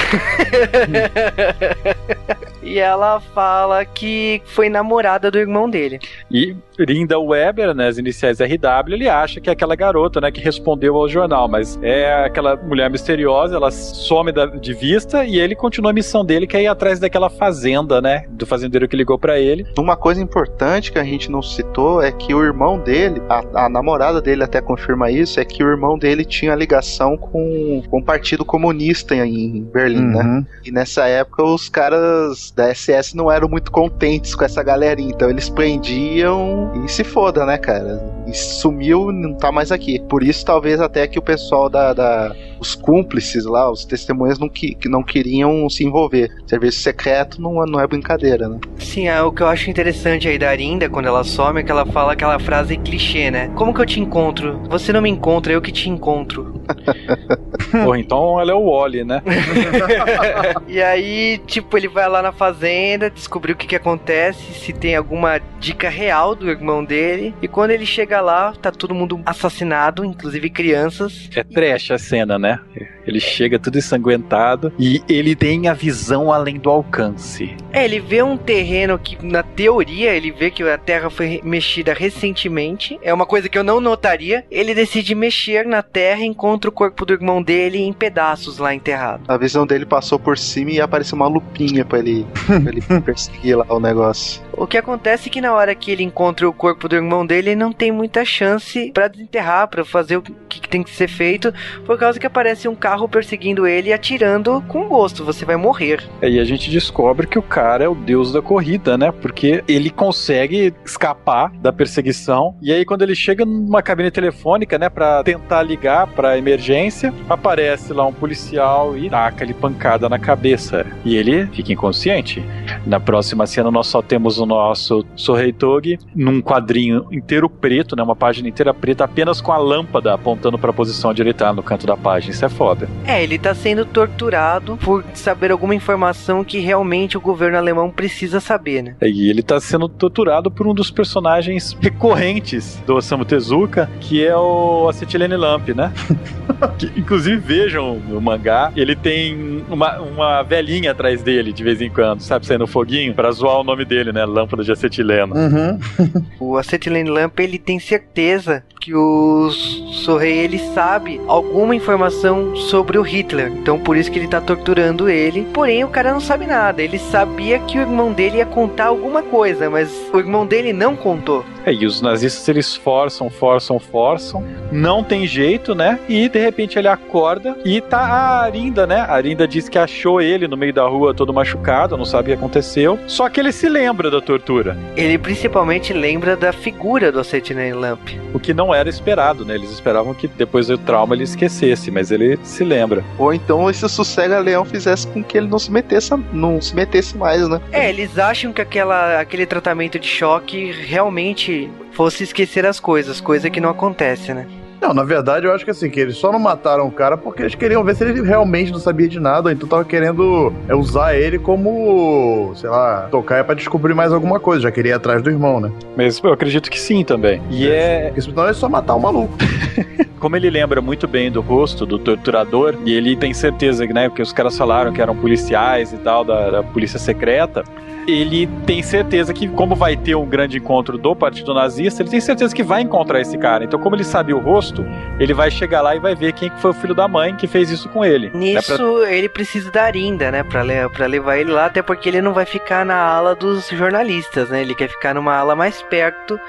e ela fala que foi namorada do irmão dele. E Linda Weber, né, as iniciais RW, ele acha que é aquela garota, né, que respondeu ao jornal, mas é aquela mulher misteriosa, ela some da- de vista e ele continua a missão dele, que é ir atrás daquela fazenda, né, do fazendeiro que ligou pra ele. Uma coisa importante que a gente não citou é que o irmão dele, a, a namorada dele até confirma isso, é que o irmão dele tinha ligação com, com o Partido Comunista em Berlim, né? Uhum. E nessa época os caras da SS não eram muito contentes com essa galerinha, então eles prendiam e se foda, né, cara? E sumiu, não tá mais aqui. Por isso, talvez até que o pessoal da. da- os cúmplices lá, os testemunhas não, que, que não queriam se envolver. Serviço secreto não, é- não é brincadeira, né? Sim, é, o que eu acho interessante aí da Arinda, quando ela some, é que ela fala aquela frase clichê, né? Como que eu te encontro? Você não me encontra, eu que te encontro. Porra, então ela é o Wally, né? e aí, tipo, ele vai lá na fazenda, descobrir o que que acontece, se tem alguma dica real do irmão dele. E quando ele chega lá, tá todo mundo assassinado, inclusive crianças. É trash a cena, né? né? Ele chega tudo ensanguentado e ele tem a visão além do alcance. É, ele vê um terreno que, na teoria, ele vê que a terra foi mexida recentemente. É uma coisa que eu não notaria. Ele decide mexer na terra e encontra o corpo do irmão dele em pedaços lá enterrado. A visão dele passou por cima e apareceu uma lupinha pra ele, pra ele perseguir lá o negócio. O que acontece é que na hora que ele encontra o corpo do irmão dele, ele não tem muita chance pra desenterrar, pra fazer o que, que tem que ser feito, por causa que aparece um carro perseguindo ele e atirando com gosto. Você vai morrer. Aí a gente descobre que o cara é o deus da corrida, né? Porque ele consegue escapar da perseguição. E aí, quando ele chega numa cabine telefônica, né, Pra tentar ligar pra emergência, aparece lá um policial e taca-lhe pancada na cabeça. E ele fica inconsciente. Na próxima cena, nós só temos o nosso Sorreitog num quadrinho inteiro preto, né? Uma página inteira preta, apenas com a lâmpada apontando pra posição onde ele tá no canto da página. Isso é foda. É, ele tá sendo torturado por saber alguma informação que realmente o governo alemão precisa saber, né? E ele tá sendo torturado por um dos personagens recorrentes do Osamu Tezuka, que é o Acetilene Lamp, né? Que, inclusive, vejam no mangá, ele tem uma, uma velhinha atrás dele de vez em quando, sabe? Saindo foguinho, pra zoar o nome dele, né? Lâmpada de acetileno. Uhum. O Acetylene Lamp, ele tem certeza que o Sorrei ele sabe alguma informação sobre o Hitler. Então por isso que ele tá torturando ele. Porém, o cara não sabe nada. Ele sabia que o irmão dele ia contar alguma coisa, mas o irmão dele não contou. É, e os nazistas eles forçam, forçam, forçam, não tem jeito, né? E de repente ele acorda e tá a Arinda, né? A Arinda diz que achou ele no meio da rua todo machucado, não sabe o que aconteceu. Só que ele se lembra da tortura. Ele principalmente lembra da figura do Acetinei Lamp. O que não era esperado, né? Eles esperavam que depois do trauma ele esquecesse, mas ele se lembra. Ou então esse sossega-leão fizesse com que ele não se metesse, não se metesse mais, né? É, eles acham que aquela, aquele tratamento de choque realmente fosse esquecer as coisas, coisa que não acontece, né? Não, na verdade eu acho que assim, que eles só não mataram o cara porque eles queriam ver se ele realmente não sabia de nada, então tava querendo é, usar ele como, sei lá, tocar pra descobrir mais alguma coisa, já queria ir atrás do irmão, né? Mas eu acredito que sim também. E é. Porque senão é só matar o maluco. Como ele lembra muito bem do rosto do torturador, e ele tem certeza, né, porque os caras falaram que eram policiais e tal, da, da polícia secreta, ele tem certeza que, como vai ter um grande encontro do Partido Nazista, ele tem certeza que vai encontrar esse cara. Então, como ele sabe o rosto, ele vai chegar lá e vai ver quem foi o filho da mãe que fez isso com ele. Nisso, é pra... ele precisa da Arinda, né, pra, le pra levar ele lá, até porque ele não vai ficar na ala dos jornalistas, né, ele quer ficar numa ala mais perto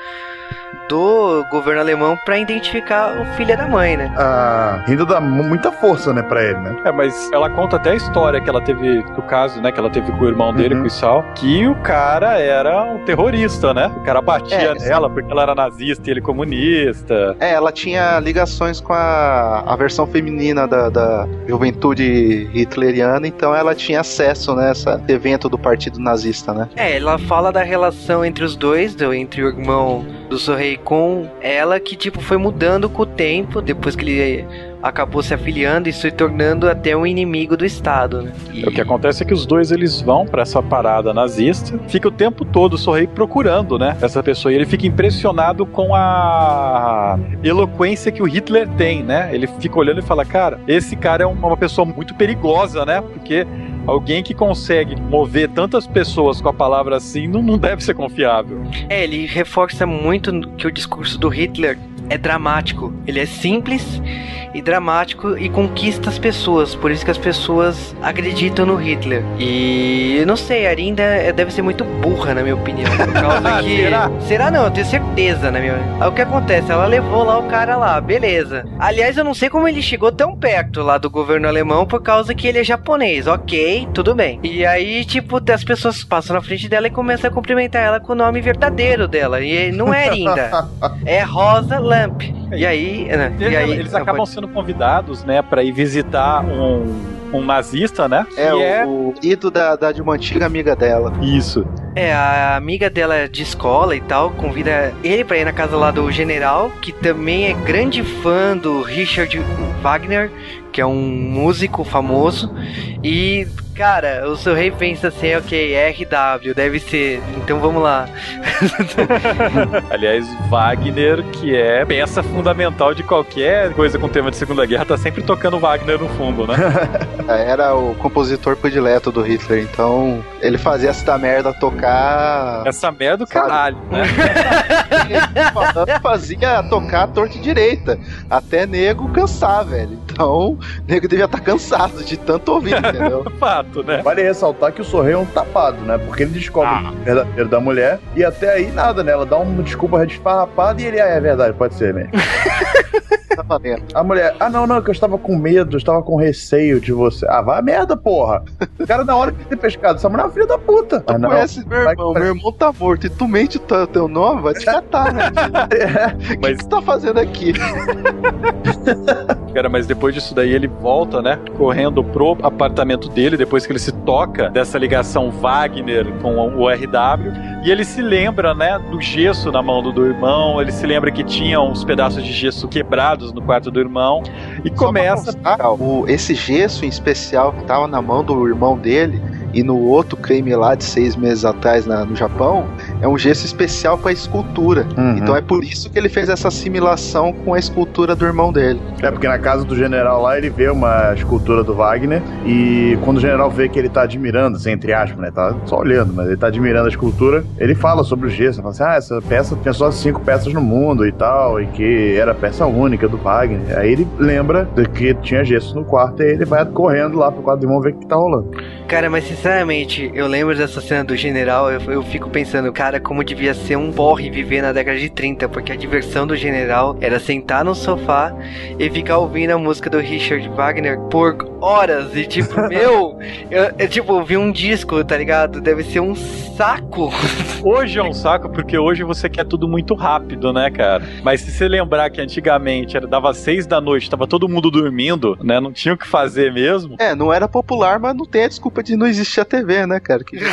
do governo alemão para identificar o filho da mãe, né? Ah, ainda dá muita força, né, para ele, né? É, mas ela conta até a história que ela teve, do caso, né, que ela teve com o irmão dele, uhum. com o Sal, que o cara era um terrorista, né? O cara batia é, nela sim. porque ela era nazista e ele comunista. É, ela tinha ligações com a, a versão feminina da, da juventude hitleriana, então ela tinha acesso nessa né, evento do partido nazista, né? É, ela fala da relação entre os dois, do, entre o irmão do Sorrei com ela que tipo foi mudando com o tempo depois que ele acabou se afiliando e se tornando até um inimigo do Estado. Né? E... O que acontece é que os dois eles vão para essa parada nazista, fica o tempo todo o Sorrei procurando, né, essa pessoa e ele fica impressionado com a eloquência que o Hitler tem, né? Ele fica olhando e fala, cara, esse cara é uma pessoa muito perigosa, né? Porque alguém que consegue mover tantas pessoas com a palavra assim não, não deve ser confiável. É, ele reforça muito que o discurso do Hitler é dramático. Ele é simples e dramático e conquista as pessoas. Por isso que as pessoas acreditam no Hitler. E eu não sei, a Arinda deve ser muito burra, na minha opinião. Por causa que. Será? Será não? Eu tenho certeza, na minha. Aí o que acontece? Ela levou lá o cara lá, beleza. Aliás, eu não sei como ele chegou tão perto lá do governo alemão por causa que ele é japonês. Ok, tudo bem. E aí, tipo, as pessoas passam na frente dela e começam a cumprimentar ela com o nome verdadeiro dela. E não é Arinda. é Rosa Lamp. E aí, né? E aí eles acabam sendo convidados, né, para ir visitar um um nazista, né? É, o, é... o marido da, da, de uma antiga amiga dela. Isso. É, a amiga dela de escola e tal, convida ele para ir na casa lá do general, que também é grande fã do Richard Wagner, que é um músico famoso, e Cara, o seu rei pensa assim, ok, RW, deve ser, então vamos lá. Aliás, Wagner, que é peça fundamental de qualquer coisa com tema de Segunda Guerra, tá sempre tocando Wagner no fundo, né? Era o compositor predileto do Hitler, então ele fazia essa merda tocar. Essa merda do caralho, né? fazia tocar a torta direita, até nego cansar, velho. Então, nego devia estar tá cansado de tanto ouvir, entendeu? Fato, né? Vale ressaltar que o Sorrei é um tapado, né? Porque ele descobre ah. o verdadeiro da mulher e até aí nada, né? Ela dá uma desculpa desfarrapada e ele, ah, é verdade, pode ser mesmo. Tá a mulher, ah, não, não, que eu estava com medo, eu estava com receio de você. Ah, vai a merda, porra. O cara, na hora que ter pescado, essa mulher é uma filha da puta. Tu ah, não, conhece meu irmão, meu irmão tá morto e tu mente o teu nome, vai te catar, né? é. O mas... que, você tá fazendo aqui? Cara, mas depois disso daí ele volta, né? Correndo pro apartamento dele, depois que ele se toca dessa ligação Wagner com o RW. E ele se lembra, né, do gesso na mão do, do irmão. Ele se lembra que tinha uns pedaços de gesso quebrados no quarto do irmão. E Só começa. Constar, o, esse gesso em especial que tava na mão do irmão dele e no outro crime lá de seis meses atrás na, no Japão, é um gesso especial para escultura. Uhum. Então é por isso que ele fez essa assimilação com a escultura do irmão dele. É porque na casa do general lá ele vê uma escultura do Wagner e quando o general vê que ele tá admirando, assim, entre aspas, né? Tá só olhando, mas ele tá admirando a escultura, ele fala sobre o gesso, fala assim: ah, essa peça tinha só cinco peças no mundo e tal, e que era a peça única do Wagner. Aí ele lembra de que tinha gesso no quarto e ele vai correndo lá pro quarto do irmão ver o que tá rolando. Cara, mas sinceramente, eu lembro dessa cena do general, eu, eu fico pensando, cara, como devia ser um porre viver na década de 30, porque a diversão do general era sentar no sofá e ficar ouvindo a música do Richard Wagner por horas. E tipo, meu, eu, eu tipo, ouvi um disco, tá ligado? Deve ser um saco. Hoje é um saco porque hoje você quer tudo muito rápido, né, cara? Mas se você lembrar que antigamente era, dava seis da noite, tava todo mundo dormindo, né? Não tinha o que fazer mesmo. É, não era popular, mas não tem a desculpa culpa de não existir a TV, né, cara? Que...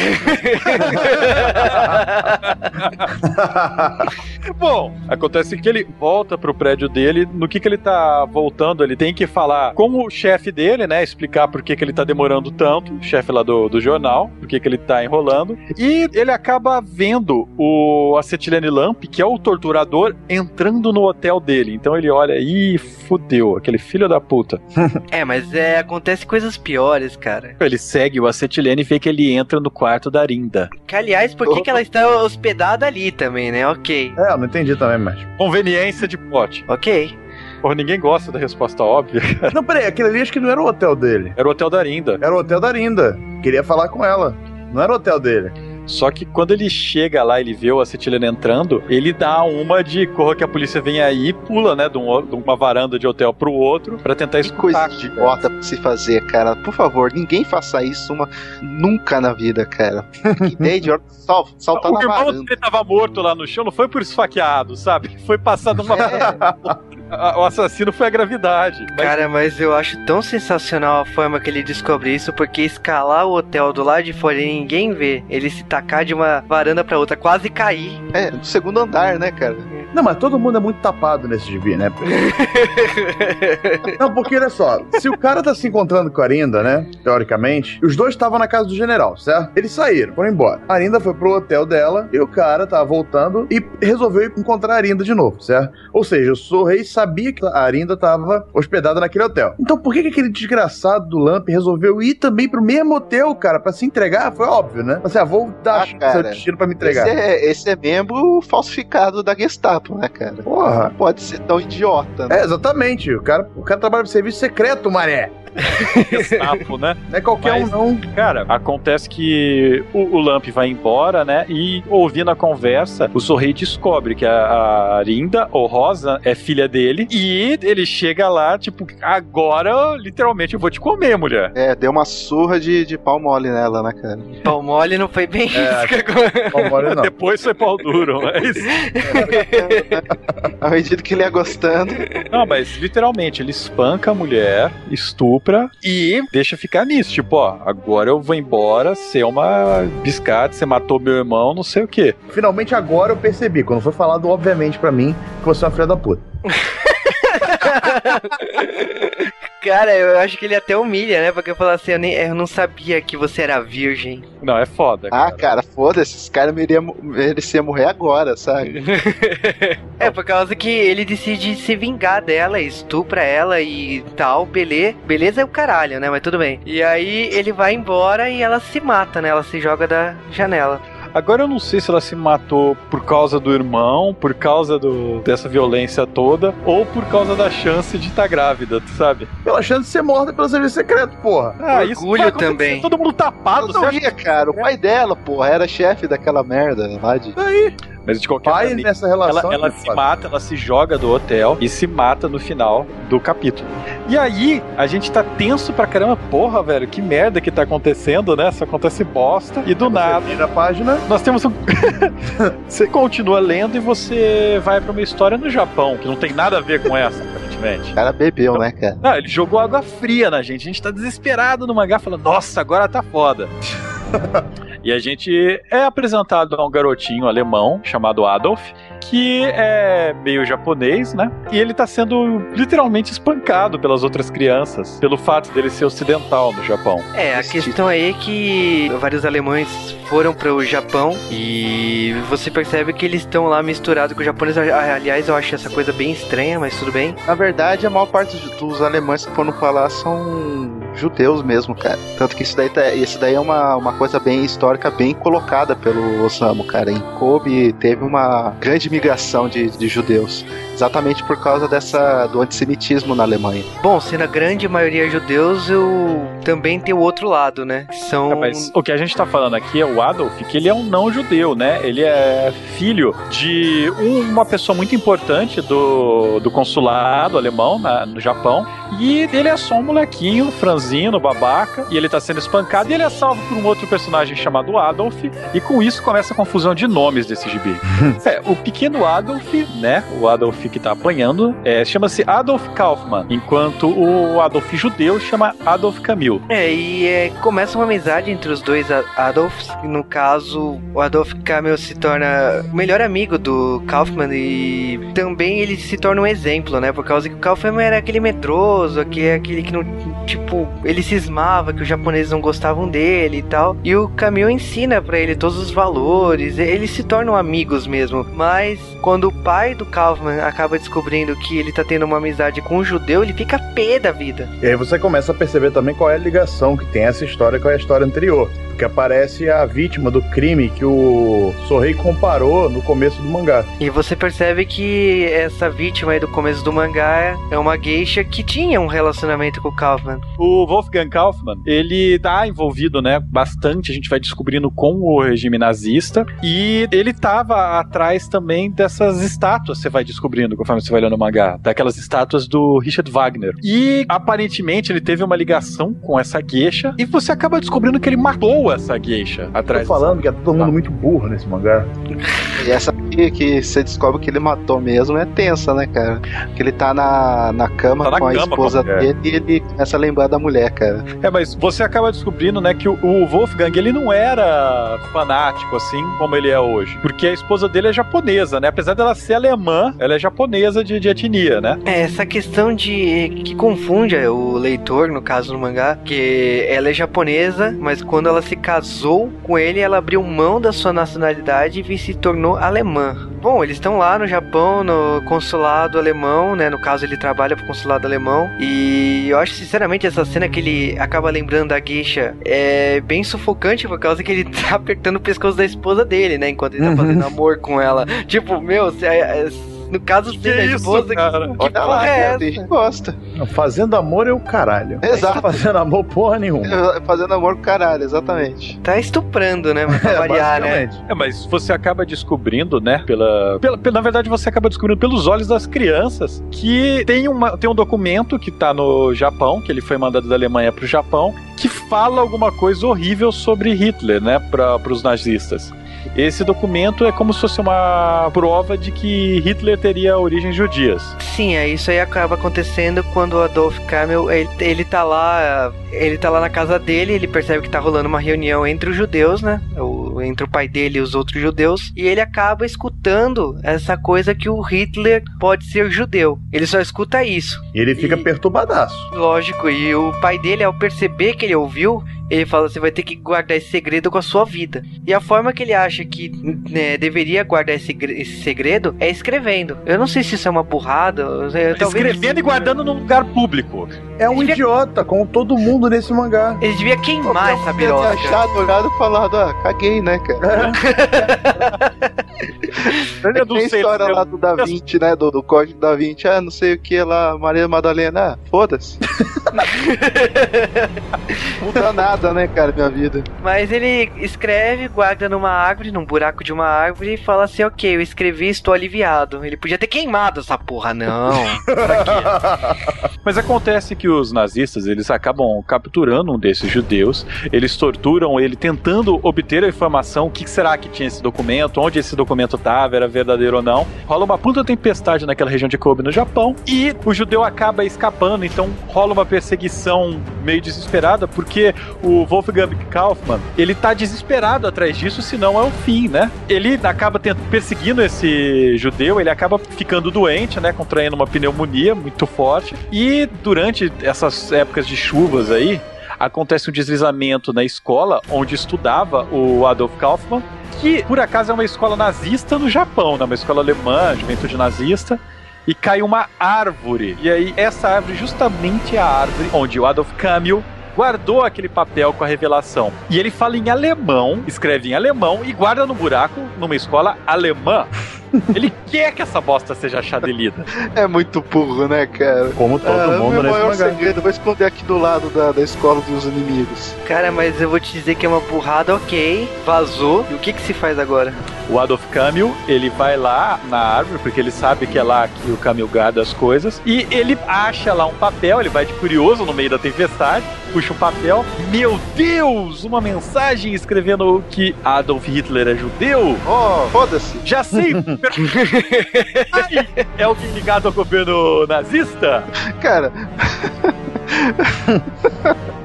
Bom, acontece que ele volta pro prédio dele. No que que ele tá voltando, ele tem que falar com o chefe dele, né? Explicar por que que ele tá demorando tanto, o chefe lá do, do jornal, por que que ele tá enrolando. E ele acaba vendo o Acetilene Lamp, que é o torturador, entrando no hotel dele. Então ele olha, ih, fudeu, aquele filho da puta. é, mas é, acontece coisas piores, cara. Ele segue o acetilene e vê que ele entra no quarto da Rinda. Que, aliás, por que, que ela está hospedada ali também, né? Ok. É, eu não entendi também, mas. Conveniência de pote. Ok. Porra, ninguém gosta da resposta óbvia. Não, peraí, aquele ali acho que não era o hotel dele. Era o hotel da Rinda. Era o hotel da Rinda. Queria falar com ela. Não era o hotel dele. Só que quando ele chega lá, ele vê o acetileno entrando, ele dá uma de corra que a polícia vem aí e pula, né, de, um, de, uma varanda de hotel pro outro para tentar escutar. Que coisa idiota pra se fazer, cara. Por favor, ninguém faça isso uma... nunca na vida, cara. Que ideia de sal, saltar o na varanda. O irmão dele tava morto lá no chão, não foi por esfaqueado, sabe? Foi passado uma... É. o assassino foi a gravidade. Mas... Cara, mas eu acho tão sensacional a forma que ele descobre isso, porque escalar o hotel do lado de fora e ninguém vê, ele se tacar de uma varanda pra outra, quase cair. É, do segundo andar, né, cara? Não, mas todo mundo é muito tapado nesse gibi, né? Não, porque olha só, se o cara tá se encontrando com a Arinda, né? Teoricamente, os dois estavam na casa do general, certo? Eles saíram, foram embora. A Arinda foi pro hotel dela e o cara tava voltando e resolveu encontrar a Arinda de novo, certo? Ou seja, o Sorrei sabia que a Arinda estava hospedada naquele hotel. Então por que, que aquele desgraçado do Lamp resolveu ir também pro mesmo hotel, cara, para se entregar? Foi óbvio, né? Assim, ah, vou dar ah, cara, seu destino pra me entregar. Esse é, esse é membro falsificado da Gestapo, né, cara? Porra. Não pode ser tão idiota. Né? É, exatamente. O cara, o cara trabalha pro serviço secreto, maré. Gestapo, né? Não é qualquer Mas, um, não. Cara, acontece que o, o Lamp vai embora, né? E ouvindo a conversa, o Sorrei descobre que a, a Arinda, ou Rosa, é filha dele. E ele chega lá, tipo, agora, literalmente, eu vou te comer, mulher. É, deu uma surra de, de pau mole nela, né, cara? Pau mole não foi bem é, isso que. Pau mole não. Depois foi pau duro, mas. À medida que ele ia gostando. Não, mas literalmente, ele espanca a mulher, estupra e deixa ficar nisso. Tipo, ó, agora eu vou embora, ser uma biscate, você matou meu irmão, não sei o quê. Finalmente agora eu percebi, quando foi falado, obviamente, para mim, que você é uma filha da puta. Cara, eu acho que ele até humilha, né? Porque eu falo assim, eu, nem, eu não sabia que você era virgem. Não, é foda. Ah, cara, ah, cara foda-se, esses caras mereciam morrer agora, sabe? é, por causa que ele decide se vingar dela, estupra ela e tal, beleza. Beleza é o caralho, né? Mas tudo bem. E aí ele vai embora e ela se mata, né? Ela se joga da janela. Agora eu não sei se ela se matou por causa do irmão, por causa do, dessa violência toda, ou por causa da chance de estar tá grávida, tu sabe? Pela chance de ser morta pelo serviço secreto, porra. Ah, isso Orgulho também. Todo mundo tapado, você acha... cara. O pai dela, porra, era chefe daquela merda lá de... Daí... Mas de qualquer maneira, nessa relação. Ela, ela se mata, ela se joga do hotel e se mata no final do capítulo. E aí, a gente tá tenso pra caramba. Porra, velho, que merda que tá acontecendo, né? Só acontece bosta. E do nada. Vira a página. Nós temos um. você continua lendo e você vai pra uma história no Japão, que não tem nada a ver com essa, aparentemente. O cara bebeu, né, cara? Não, ele jogou água fria na gente. A gente tá desesperado no mangá, falando, nossa, agora tá foda. E a gente é apresentado a um garotinho alemão chamado Adolf, que é meio japonês, né? E ele tá sendo literalmente espancado pelas outras crianças, pelo fato dele ser ocidental no Japão. É, a questão aí é que vários alemães foram para o Japão e você percebe que eles estão lá misturados com os japoneses. Aliás, eu acho essa coisa bem estranha, mas tudo bem. Na verdade, a maior parte dos alemães que foram lá são judeus mesmo, cara. Tanto que isso daí, tá, isso daí é uma, uma coisa bem histórica, bem colocada pelo Osamu, cara. Em Kobe teve uma grande migração de, de judeus exatamente por causa dessa do antissemitismo na Alemanha. Bom, sendo a grande maioria judeus, eu também tenho o outro lado, né? São... É, mas o que a gente tá falando aqui é o Adolf, que ele é um não judeu, né? Ele é filho de uma pessoa muito importante do, do consulado alemão na, no Japão, e ele é só um molequinho, franzino, babaca, e ele tá sendo espancado, e ele é salvo por um outro personagem chamado Adolf, e com isso começa a confusão de nomes desse gibi. é, o pequeno Adolf, né? O Adolf que tá apanhando é, chama-se Adolf Kaufmann, enquanto o Adolf judeu chama Adolf Camil. É, e é, começa uma amizade entre os dois Adolfs. No caso, o Adolf Camil se torna o melhor amigo do Kaufmann e também ele se torna um exemplo, né? Por causa que o Kaufmann era aquele medroso, aquele, aquele que não. Tipo, ele cismava que os japoneses não gostavam dele e tal. E o Camil ensina para ele todos os valores, eles se tornam amigos mesmo. Mas quando o pai do Kaufman acaba descobrindo que ele tá tendo uma amizade com um judeu, ele fica pé da vida. E aí você começa a perceber também qual é a ligação que tem essa história com a história anterior. Porque aparece a vítima do crime que o Sorrei comparou no começo do mangá. E você percebe que essa vítima aí do começo do mangá é uma geisha que tinha um relacionamento com o Kaufman. O Wolfgang Kaufman, ele tá envolvido, né, bastante, a gente vai descobrindo com o regime nazista, e ele tava atrás também dessas estátuas, você vai descobrindo conforme você vai lendo o mangá, daquelas estátuas do Richard Wagner. E aparentemente ele teve uma ligação com essa geisha, e você acaba descobrindo que ele matou essa geisha atrás. Tô falando que é todo mundo muito burro nesse mangá. E essa aqui que você descobre que ele matou mesmo é tensa, né, cara? Que ele tá na, na cama Tá na com a cama esposa com a dele e ele começa a lembrar da mulher, cara. É, mas você acaba descobrindo, né, que o, o Wolfgang, ele não era fanático, assim, como ele é hoje. Porque a esposa dele é japonesa, né? Apesar dela ser alemã, ela é japonesa de, de etnia, né? É, essa questão de. que confunde o leitor, no caso do mangá, que ela é japonesa, mas quando ela se casou com ele, ela abriu mão da sua nacionalidade e se tornou alemã. Bom, eles estão lá no Japão, no consulado alemão, né? No caso, ele trabalha pro consulado alemão. E eu acho, sinceramente, essa cena que ele acaba lembrando da geisha é bem sufocante por causa que ele tá apertando o pescoço da esposa dele, né? Enquanto ele tá fazendo amor com ela. Tipo, meu, é- no caso Que dele, a isso, esposa. cara? Que Olha porra lá, é essa? que gosta. Fazendo amor é o caralho. Exato. Fazendo amor porra nenhuma. Fazendo amor com caralho, exatamente. Tá estuprando, né? Pra É, variar, né? É, mas você acaba descobrindo, né, pela, pela, pela- Na verdade, você acaba descobrindo pelos olhos das crianças que tem, uma, tem um documento que tá no Japão, que ele foi mandado da Alemanha pro Japão, que fala alguma coisa horrível sobre Hitler, né, para pros nazistas. Esse documento é como se fosse uma prova de que Hitler teria origens judias. Sim, é isso aí acaba acontecendo quando o Adolf Kamel, ele, ele tá lá, ele tá lá na casa dele, ele percebe que tá rolando uma reunião entre os judeus, né? O, entre o pai dele e os outros judeus, e ele acaba escutando essa coisa que o Hitler pode ser judeu. Ele só escuta isso. E ele fica E- perturbadaço. Lógico, e o pai dele, ao perceber que ele ouviu, ele fala: você vai ter que guardar esse segredo com a sua vida. E a forma que ele acha que né, deveria guardar esse, esse segredo é escrevendo. Eu não sei se isso é uma burrada, talvez. Escrevendo e guardando num lugar público. É um Devia- idiota, como todo mundo nesse mangá. Ele devia queimar essa Ter birosca. achado, olhado e falado, ah, caguei, né, cara? É que sei história eu- lá do Da Vinci, né? Do, do código da Vinci. Ah, não sei o que lá, Maria Madalena. Ah, foda-se. Muda nada, né, cara, minha vida. Mas ele escreve, guarda numa árvore, num buraco de uma árvore e fala assim: Ok, eu escrevi, estou aliviado. Ele podia ter queimado essa porra, não. Mas acontece que os nazistas, eles acabam capturando um desses judeus, eles torturam ele tentando obter a informação, o que será que tinha esse documento, onde esse documento documento tava, era verdadeiro ou não. Rola uma puta tempestade naquela região de Kobe, no Japão, e o judeu acaba escapando, então rola uma perseguição meio desesperada, porque o Wolfgang Kaufmann, ele tá desesperado atrás disso, senão é o fim, né? Ele acaba perseguindo esse judeu, ele acaba ficando doente, né, contraindo uma pneumonia muito forte, e durante essas épocas de chuvas aí, acontece um deslizamento na escola onde estudava o Adolf Kaufmann, que por acaso é uma escola nazista no Japão, né? uma escola alemã, juventude nazista. E cai uma árvore. E aí, essa árvore, justamente a árvore onde o Adolf Camus guardou aquele papel com a revelação. E ele fala em alemão, escreve em alemão e guarda no buraco numa escola alemã. Ele quer que essa bosta seja achada e lida. É muito burro, né, cara? Como todo ah, mundo é nesse maior segredo. Vou esconder aqui do lado da, da escola dos inimigos. Cara, mas eu vou te dizer que é uma burrada, ok. Vazou. E o que que se faz agora? O Adolf Camus, ele vai lá na árvore, porque ele sabe que é lá que o Camus guarda as coisas, e ele acha lá um papel, ele vai de curioso no meio da tempestade, puxa um papel, meu Deus, uma mensagem escrevendo que Adolf Hitler é judeu. Oh, foda-se. Já sei. é alguém ligado ao governo nazista? Cara.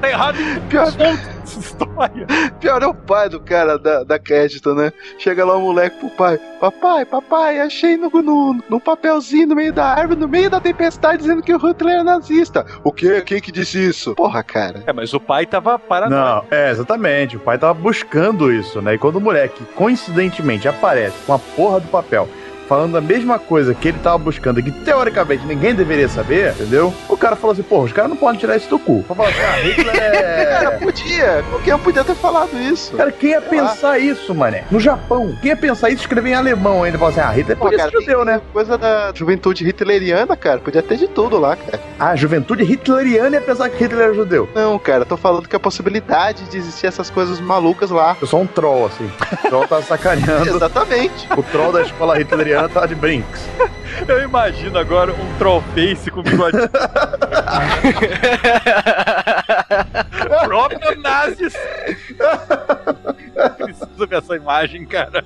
tá errado em pior essa história. Pior é o pai do cara da, da crédito, né? Chega lá o moleque pro pai: Papai, papai, achei no, no, no papelzinho no meio da árvore, no meio da tempestade, dizendo que o Hitler é nazista. O quê? Quem que disse isso? Porra, cara. É, mas o pai tava parado. Não, é, exatamente. O pai tava buscando isso, né? E quando o moleque, coincidentemente, aparece com a porra do papel falando a mesma coisa que ele tava buscando, que teoricamente ninguém deveria saber, entendeu? O cara falou assim, porra, os caras não podem tirar isso do cu. Pra falar assim, ah, Hitler é... cara, podia. Qualquer um podia ter falado isso. Cara, quem ia Sei pensar lá. isso, mané? No Japão. Quem ia pensar isso escrever em alemão ainda? Falar assim, ah, Hitler podia ser judeu, né? Coisa da juventude hitleriana, cara. Podia ter de tudo lá, cara. Ah, juventude hitleriana ia pensar que Hitler era judeu. Não, cara, tô falando que a possibilidade de existir essas coisas malucas lá. Eu sou um troll, assim. O troll tá sacaneando. Exatamente. O troll da escola hitleriana tá de brinks. Eu imagino agora um trollface com bigode. Próprio nazis. Preciso ver essa imagem, cara.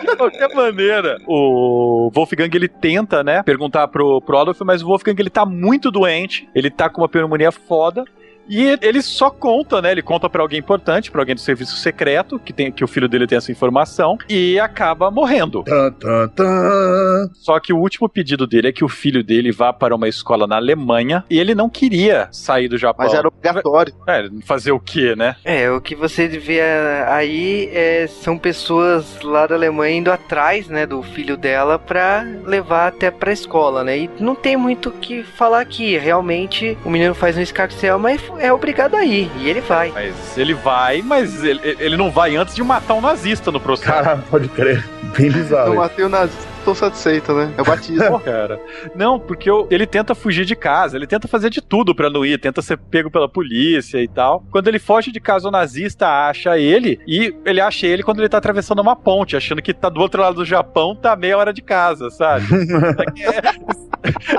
De qualquer maneira, o Wolfgang ele tenta, né, perguntar pro, pro Adolf, mas o Wolfgang ele tá muito doente, ele tá com uma pneumonia foda, e ele só conta, né? Ele conta para alguém importante, para alguém do serviço secreto, que tem que o filho dele tem essa informação, e acaba morrendo. Tum, tum, tum. Só que o último pedido dele é que o filho dele vá para uma escola na Alemanha, e ele não queria sair do Japão. Mas era obrigatório. É, fazer o quê, né? É, o que você vê aí é, são pessoas lá da Alemanha indo atrás, né, do filho dela para levar até pra escola, né? E não tem muito o que falar aqui. Realmente, o menino faz um escarcel, mas é obrigado a ir. E ele vai. Mas ele vai, mas ele, ele não vai antes de matar um nazista no processo. Cara, pode crer. Bem bizarro. Eu matei o nazista tô satisfeito, né? É o batismo. cara. Não, porque eu, ele tenta fugir de casa, ele tenta fazer de tudo pra não ir, tenta ser pego pela polícia e tal. Quando ele foge de casa, o nazista acha ele e ele acha ele quando ele tá atravessando uma ponte, achando que tá do outro lado do Japão, tá meia hora de casa, sabe?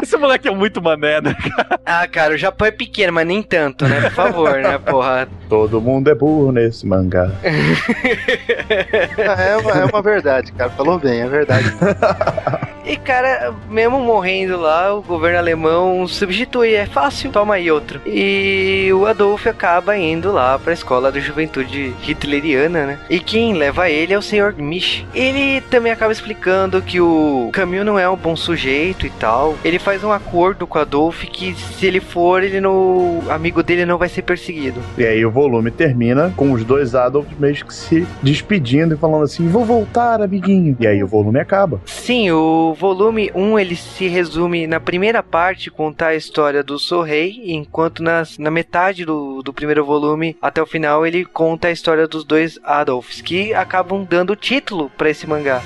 Esse moleque é muito mané, né, cara? Ah, cara, o Japão é pequeno, mas nem tanto, né? Por favor, né, porra? Todo mundo é burro nesse mangá. é, uma, é uma verdade, cara. Falou bem, é verdade. E, cara, mesmo morrendo lá, o governo alemão substitui, é fácil, toma aí outro. E o Adolf acaba indo lá pra escola da juventude hitleriana, né? E quem leva ele é o senhor Misch. Ele também acaba explicando que o Camus não é um bom sujeito e tal. Ele faz um acordo com o Adolf que se ele for, ele no amigo dele não vai ser perseguido. E aí o volume termina com os dois Adolf meio que se despedindo e falando assim: "Vou voltar, amiguinho". E aí o volume acaba. Sim, o volume 1 ele se resume na primeira parte contar a história do Sorrei, enquanto nas, na metade do, do primeiro volume até o final ele conta a história dos dois Adolfs, que acabam dando título para esse mangá.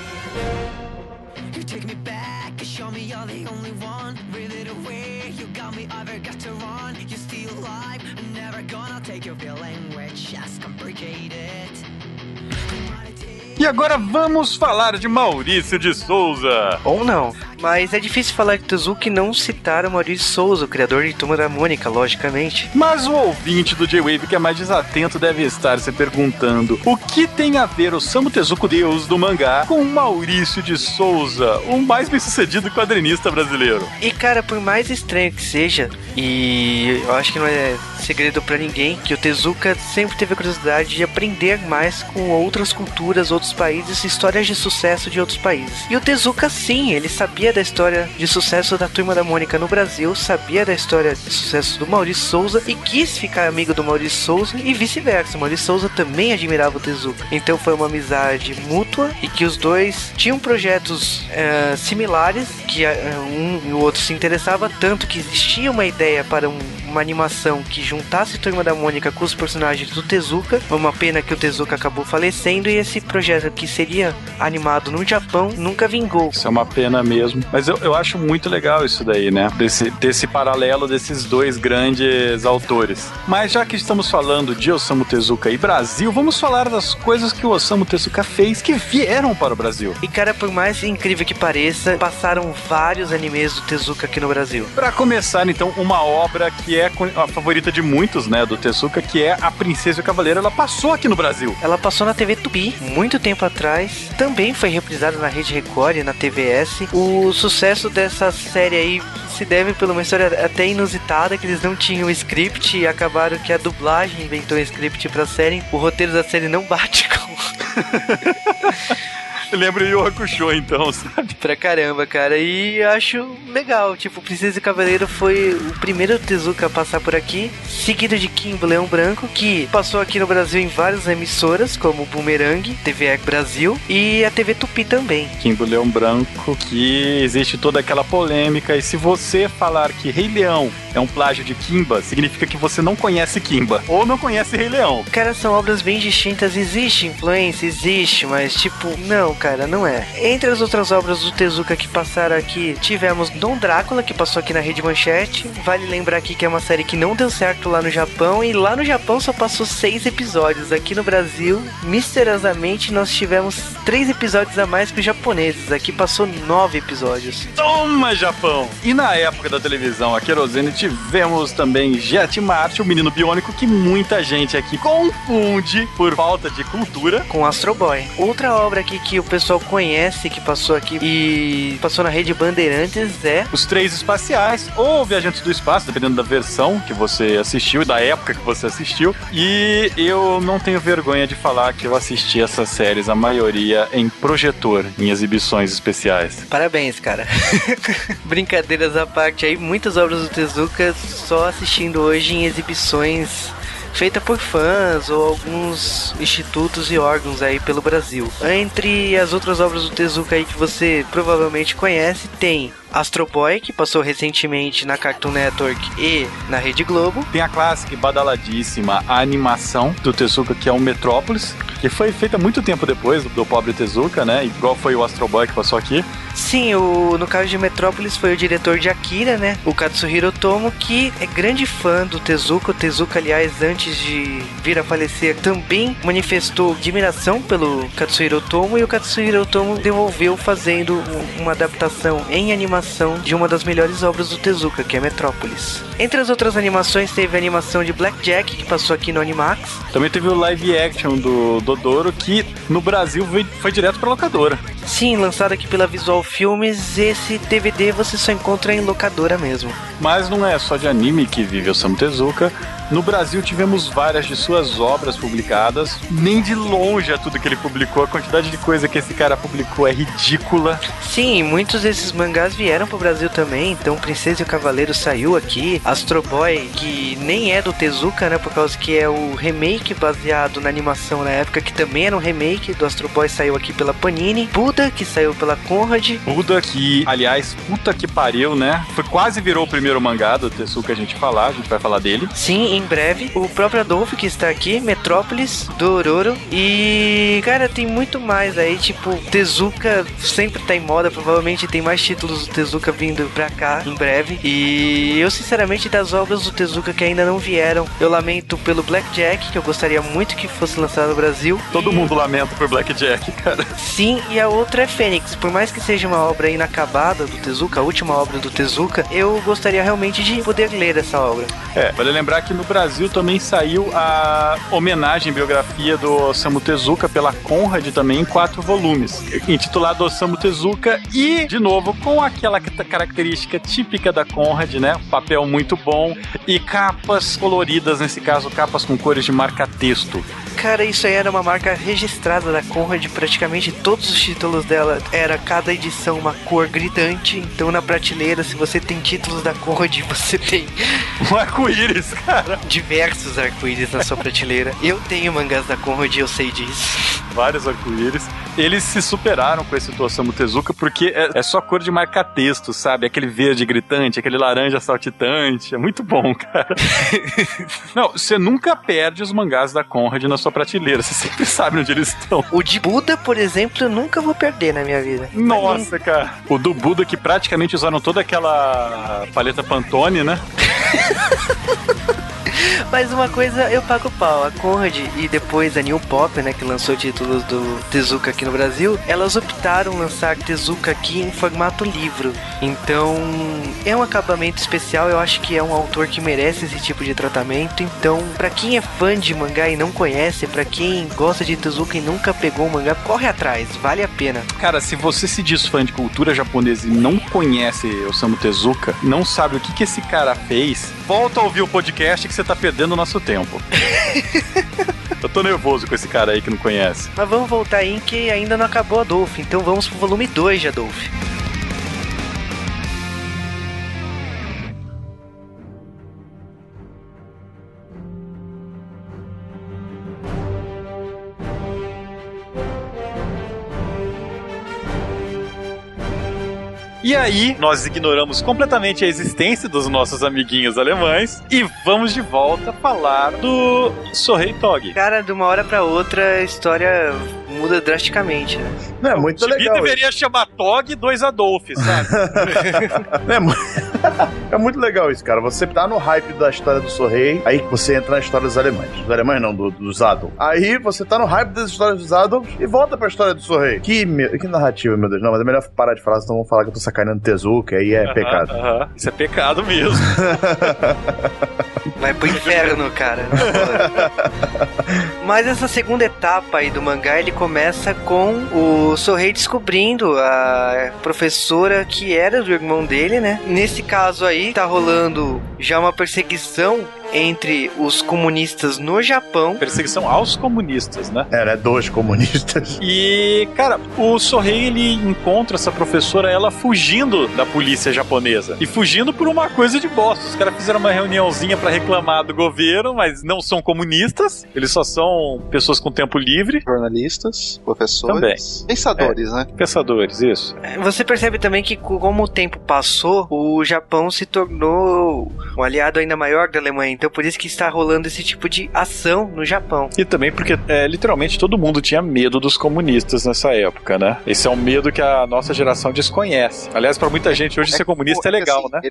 E agora vamos falar de Maurício de Souza. Ou não. Mas é difícil falar que Tezuka não citar o Maurício Souza, o criador de Turma da Mônica, logicamente. Mas o ouvinte do J-Wave que é mais desatento deve estar se perguntando o que tem a ver o Samu Tezuka, deus do mangá, com Maurício de Souza, o mais bem-sucedido quadrinista brasileiro. E cara, por mais estranho que seja, e eu acho que não é segredo para ninguém, que o Tezuka sempre teve a curiosidade de aprender mais com outras culturas, outros países, histórias de sucesso de outros países. E o Tezuka, sim, ele sabia da história de sucesso da Turma da Mônica no Brasil, sabia da história de sucesso do Maurício Souza e quis ficar amigo do Maurício Souza e vice-versa. Maurício Souza também admirava o Tezuka. Então foi uma amizade mútua e que os dois tinham projetos uh, similares, que uh, um e o outro se interessava tanto que existia uma ideia para um, uma animação que juntasse Turma da Mônica com os personagens do Tezuka. Uma pena que o Tezuka acabou falecendo e esse projeto que seria animado no Japão nunca vingou. Isso é uma pena mesmo. Mas eu, eu acho muito legal isso daí, né? Desse, desse paralelo desses dois grandes autores. Mas já que estamos falando de Osamu Tezuka e Brasil, vamos falar das coisas que o Osamu Tezuka fez que vieram para o Brasil. E cara, por mais incrível que pareça, passaram vários animes do Tezuka aqui no Brasil. Para começar, então, uma obra que é a favorita de muitos, né, do Tezuka, que é A Princesa e o Cavaleiro. Ela passou aqui no Brasil. Ela passou na TV Tupi, muito tempo atrás. Também foi reprisada na Rede Record e na TVS. O sucesso dessa série aí se deve por uma história até inusitada, que eles não tinham script e acabaram que a dublagem inventou um script pra série. O roteiro da série não bate com... Lembra o Hakusho, então, sabe? Pra caramba, cara. E acho legal. Tipo, Princesa e Cavaleiro foi o primeiro Tezuka a passar por aqui, seguido de Kimbo Leão Branco, que passou aqui no Brasil em várias emissoras, como Boomerang, TV Brasil e a TV Tupi também. Kimbo Leão Branco, que existe toda aquela polêmica. E se você falar que Rei Leão é um plágio de Kimba, significa que você não conhece Kimba. Ou não conhece Rei Leão. Cara, são obras bem distintas. Existe influência, existe, mas tipo, não, cara, não é. Entre as outras obras do Tezuka que passaram aqui, tivemos Dom Drácula, que passou aqui na Rede Manchete. Vale lembrar aqui que é uma série que não deu certo lá no Japão, e lá no Japão só passou seis episódios. Aqui no Brasil, misteriosamente, nós tivemos três episódios a mais que os japoneses. Aqui passou nove episódios. Toma, Japão! E na época da televisão, a querosene, tivemos também Jet Marte, o menino biônico que muita gente aqui confunde por falta de cultura com Astro Boy. Outra obra aqui que o pessoal conhece, que passou aqui e passou na rede Bandeirantes é Os Três Espaciais ou Viajantes do Espaço, dependendo da versão que você assistiu e da época que você assistiu. E eu não tenho vergonha de falar que eu assisti essas séries, a maioria em projetor, em exibições especiais. Parabéns, cara. Brincadeiras à parte aí, muitas obras do Tezuka só assistindo hoje em exibições feita por fãs ou alguns institutos e órgãos aí pelo Brasil. Entre as outras obras do Tezuka aí que você provavelmente conhece, tem Astro Boy, que passou recentemente na Cartoon Network e na Rede Globo. Tem a clássica e badaladíssima a animação do Tezuka, que é o Metrópolis, que foi feita muito tempo depois do, do pobre Tezuka, né? Igual foi o Astro Boy que passou aqui. Sim, o, no caso de Metrópolis foi o diretor de Akira, né? O Katsuhiro Tomo, que é grande fã do Tezuka. O Tezuka, aliás, antes de vir a falecer, também manifestou admiração pelo Katsuhiro Tomo e o Katsuhiro Tomo devolveu fazendo uma adaptação em animação de uma das melhores obras do Tezuka, que é Metrópolis. Entre as outras animações, teve a animação de Blackjack, que passou aqui no Animax. Também teve o live action do Dodoro, que no Brasil foi, foi direto pra locadora. Sim, lançado aqui pela Visual Filmes, esse DVD você só encontra em locadora mesmo. Mas não é só de anime que vive o Samu Tezuka. No Brasil tivemos várias de suas obras publicadas. Nem de longe é tudo que ele publicou. A quantidade de coisa que esse cara publicou é ridícula. Sim, muitos desses mangás vieram pro Brasil também. Então, Princesa e o Cavaleiro saiu aqui. Astro Boy, que nem é do Tezuka, né? Por causa que é o remake baseado na animação na época, que também era um remake do Astro Boy, saiu aqui pela Panini. Buda, que saiu pela Conrad. Buda, que, aliás, puta que pariu, né? Foi quase virou o primeiro mangá do Tezuka a gente falar. A gente vai falar dele. Sim, em breve. O próprio Adolfo que está aqui, Metrópolis, do Ororo. E, cara, tem muito mais aí, tipo, Tezuka sempre tá em moda, provavelmente tem mais títulos do Tezuka vindo pra cá em breve. E eu, sinceramente, das obras do Tezuka que ainda não vieram, eu lamento pelo Blackjack, que eu gostaria muito que fosse lançado no Brasil. Todo e... mundo lamenta por Blackjack, cara. Sim, e a outra é Fênix. Por mais que seja uma obra inacabada do Tezuka, a última obra do Tezuka, eu gostaria realmente de poder ler essa obra. É, vale lembrar que no Brasil também saiu a homenagem biografia do Osamu Tezuka pela Conrad também em quatro volumes, intitulado Osamu Tezuka e, de novo, com aquela característica típica da Conrad, né? Papel muito bom e capas coloridas, nesse caso, capas com cores de marca-texto. Cara, isso aí era uma marca registrada da Conrad, praticamente todos os títulos dela era cada edição uma cor gritante, então na prateleira, se você tem títulos da Conrad, você tem um arco-íris, cara. Diversos arco-íris na sua prateleira. Eu tenho mangás da Conrad e eu sei disso. Vários arco-íris. Eles se superaram com esse Osamu Tezuka porque é, é só cor de marca-texto, sabe? Aquele verde gritante, aquele laranja saltitante. É muito bom, cara. Não, você nunca perde os mangás da Conrad na sua prateleira. Você sempre sabe onde eles estão. O de Buda, por exemplo, eu nunca vou perder na minha vida. Nossa, cara. O do Buda que praticamente usaram toda aquela paleta Pantone, né? Mas uma coisa eu pago pau. A Conrad e depois a New Pop, né, que lançou títulos do Tezuka aqui no Brasil, elas optaram lançar Tezuka aqui em formato livro. Então, é um acabamento especial. Eu acho que é um autor que merece esse tipo de tratamento. Então, para quem é fã de mangá e não conhece, para quem gosta de Tezuka e nunca pegou um mangá, corre atrás, vale a pena. Cara, se você se diz fã de cultura japonesa e não conhece Osamu Tezuka, não sabe o que, que esse cara fez, volta a ouvir o podcast que você tá perdendo o nosso tempo. Eu tô nervoso com esse cara aí que não conhece. Mas vamos voltar aí que ainda não acabou Adolf, então vamos pro volume 2 de Adolf. E aí, nós ignoramos completamente a existência dos nossos amiguinhos alemães e vamos de volta falar do Sorrei Tog. Cara, de uma hora para outra a história muda drasticamente, né? Não, é muito o legal. deveria chamar Tog 2 Adolf, sabe? é, é, muito legal isso, cara. Você tá no hype da história do Sorrei, aí você entra na história dos alemães. Dos alemães não, do, dos Adolf. Aí você tá no hype das histórias dos Adolf e volta pra história do Sorrei. Que, que narrativa, meu Deus. Não, mas é melhor parar de falar, senão vão falar que eu tô sacaneando Tezuka, aí é uh -huh, pecado. Uh -huh. Isso é pecado mesmo. Vai pro inferno, cara. Mas essa segunda etapa aí do mangá, ele começa com o Sorrei descobrindo a professora que era do irmão dele, né? Nesse caso aí, tá rolando já uma perseguição entre os comunistas no Japão. Perseguição aos comunistas, né? É, né? Dos comunistas. E, cara, o Sorrei, ele encontra essa professora, ela fugindo da polícia japonesa. E fugindo por uma coisa de bosta. Os caras fizeram uma reuniãozinha para reclamar do governo, mas não são comunistas. Eles só são pessoas com tempo livre. Jornalistas, professores. Também. Pensadores, é, né? Pensadores, isso. Você percebe também que, como o tempo passou, o Japão se tornou um aliado ainda maior da Alemanha. Então por isso que está rolando esse tipo de ação no Japão. E também porque é, literalmente todo mundo tinha medo dos comunistas nessa época, né? Esse é um medo que a nossa geração desconhece. Aliás, para muita gente hoje é, ser comunista é legal, assim, né?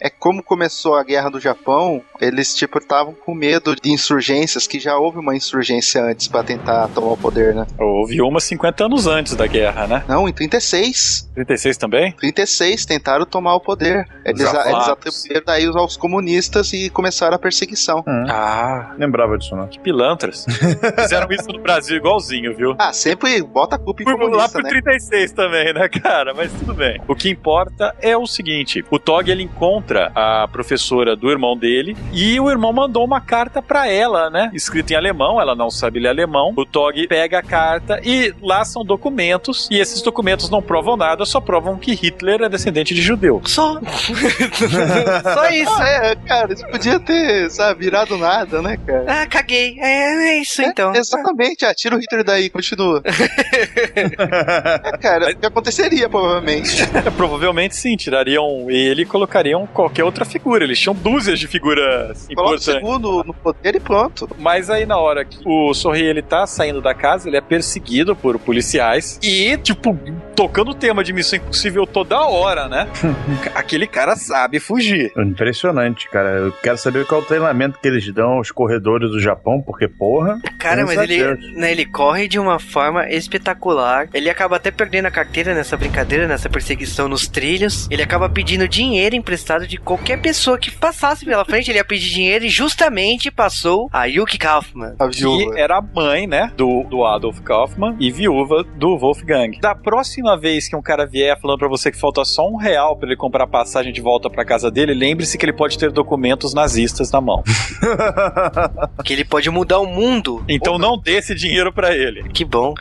É, é como começou a guerra do Japão, eles tipo estavam com medo de insurgências, que já houve uma insurgência antes para tentar tomar o poder, né? Houve uma 50 anos antes da guerra, né? Não, em 36. 36 também? 36 tentaram tomar o poder. Eles, eles atribuíram daí aos comunistas comunistas e começaram a perseguição. Hum. Ah, lembrava disso, não. Que pilantras. Fizeram isso no Brasil igualzinho, viu? Ah, sempre bota a culpa em por, comunista, Lá por né? 36 também, né, cara? Mas tudo bem. O que importa é o seguinte, o Tog, ele encontra a professora do irmão dele e o irmão mandou uma carta para ela, né? Escrita em alemão, ela não sabe ler alemão. O Tog pega a carta e lá são documentos e esses documentos não provam nada, só provam que Hitler é descendente de judeu. Só. só isso. Ah, é, cara cara, isso podia ter, sabe, virado nada, né, cara? Ah, caguei. É, é isso é, então. Exatamente, ah, tira o Hitler daí, continua. é, cara, o que aconteceria, provavelmente. É, provavelmente sim, tirariam ele e colocariam qualquer outra figura. Eles tinham dúzias de figuras Coloca importantes. o segundo no poder e pronto. Mas aí na hora que o Sorri ele tá saindo da casa, ele é perseguido por policiais e, tipo, tocando o tema de Missão Impossível toda hora, né? Aquele cara sabe fugir. Impressionante, cara cara. Eu quero saber qual é o treinamento que eles dão aos corredores do Japão, porque, porra. Cara, mas ele, né, ele corre de uma forma espetacular. Ele acaba até perdendo a carteira nessa brincadeira, nessa perseguição nos trilhos. Ele acaba pedindo dinheiro emprestado de qualquer pessoa que passasse pela frente. Ele ia pedir dinheiro e justamente passou a Yuki Kaufman. A viúva. Que era a mãe, né, do, do Adolf Kaufman e viúva do Wolfgang. Da próxima vez que um cara vier falando para você que falta só um real para ele comprar passagem de volta para casa dele, lembre-se que ele pode ter documentos nazistas na mão. que ele pode mudar o mundo. Então não dê esse dinheiro para ele. Que bom.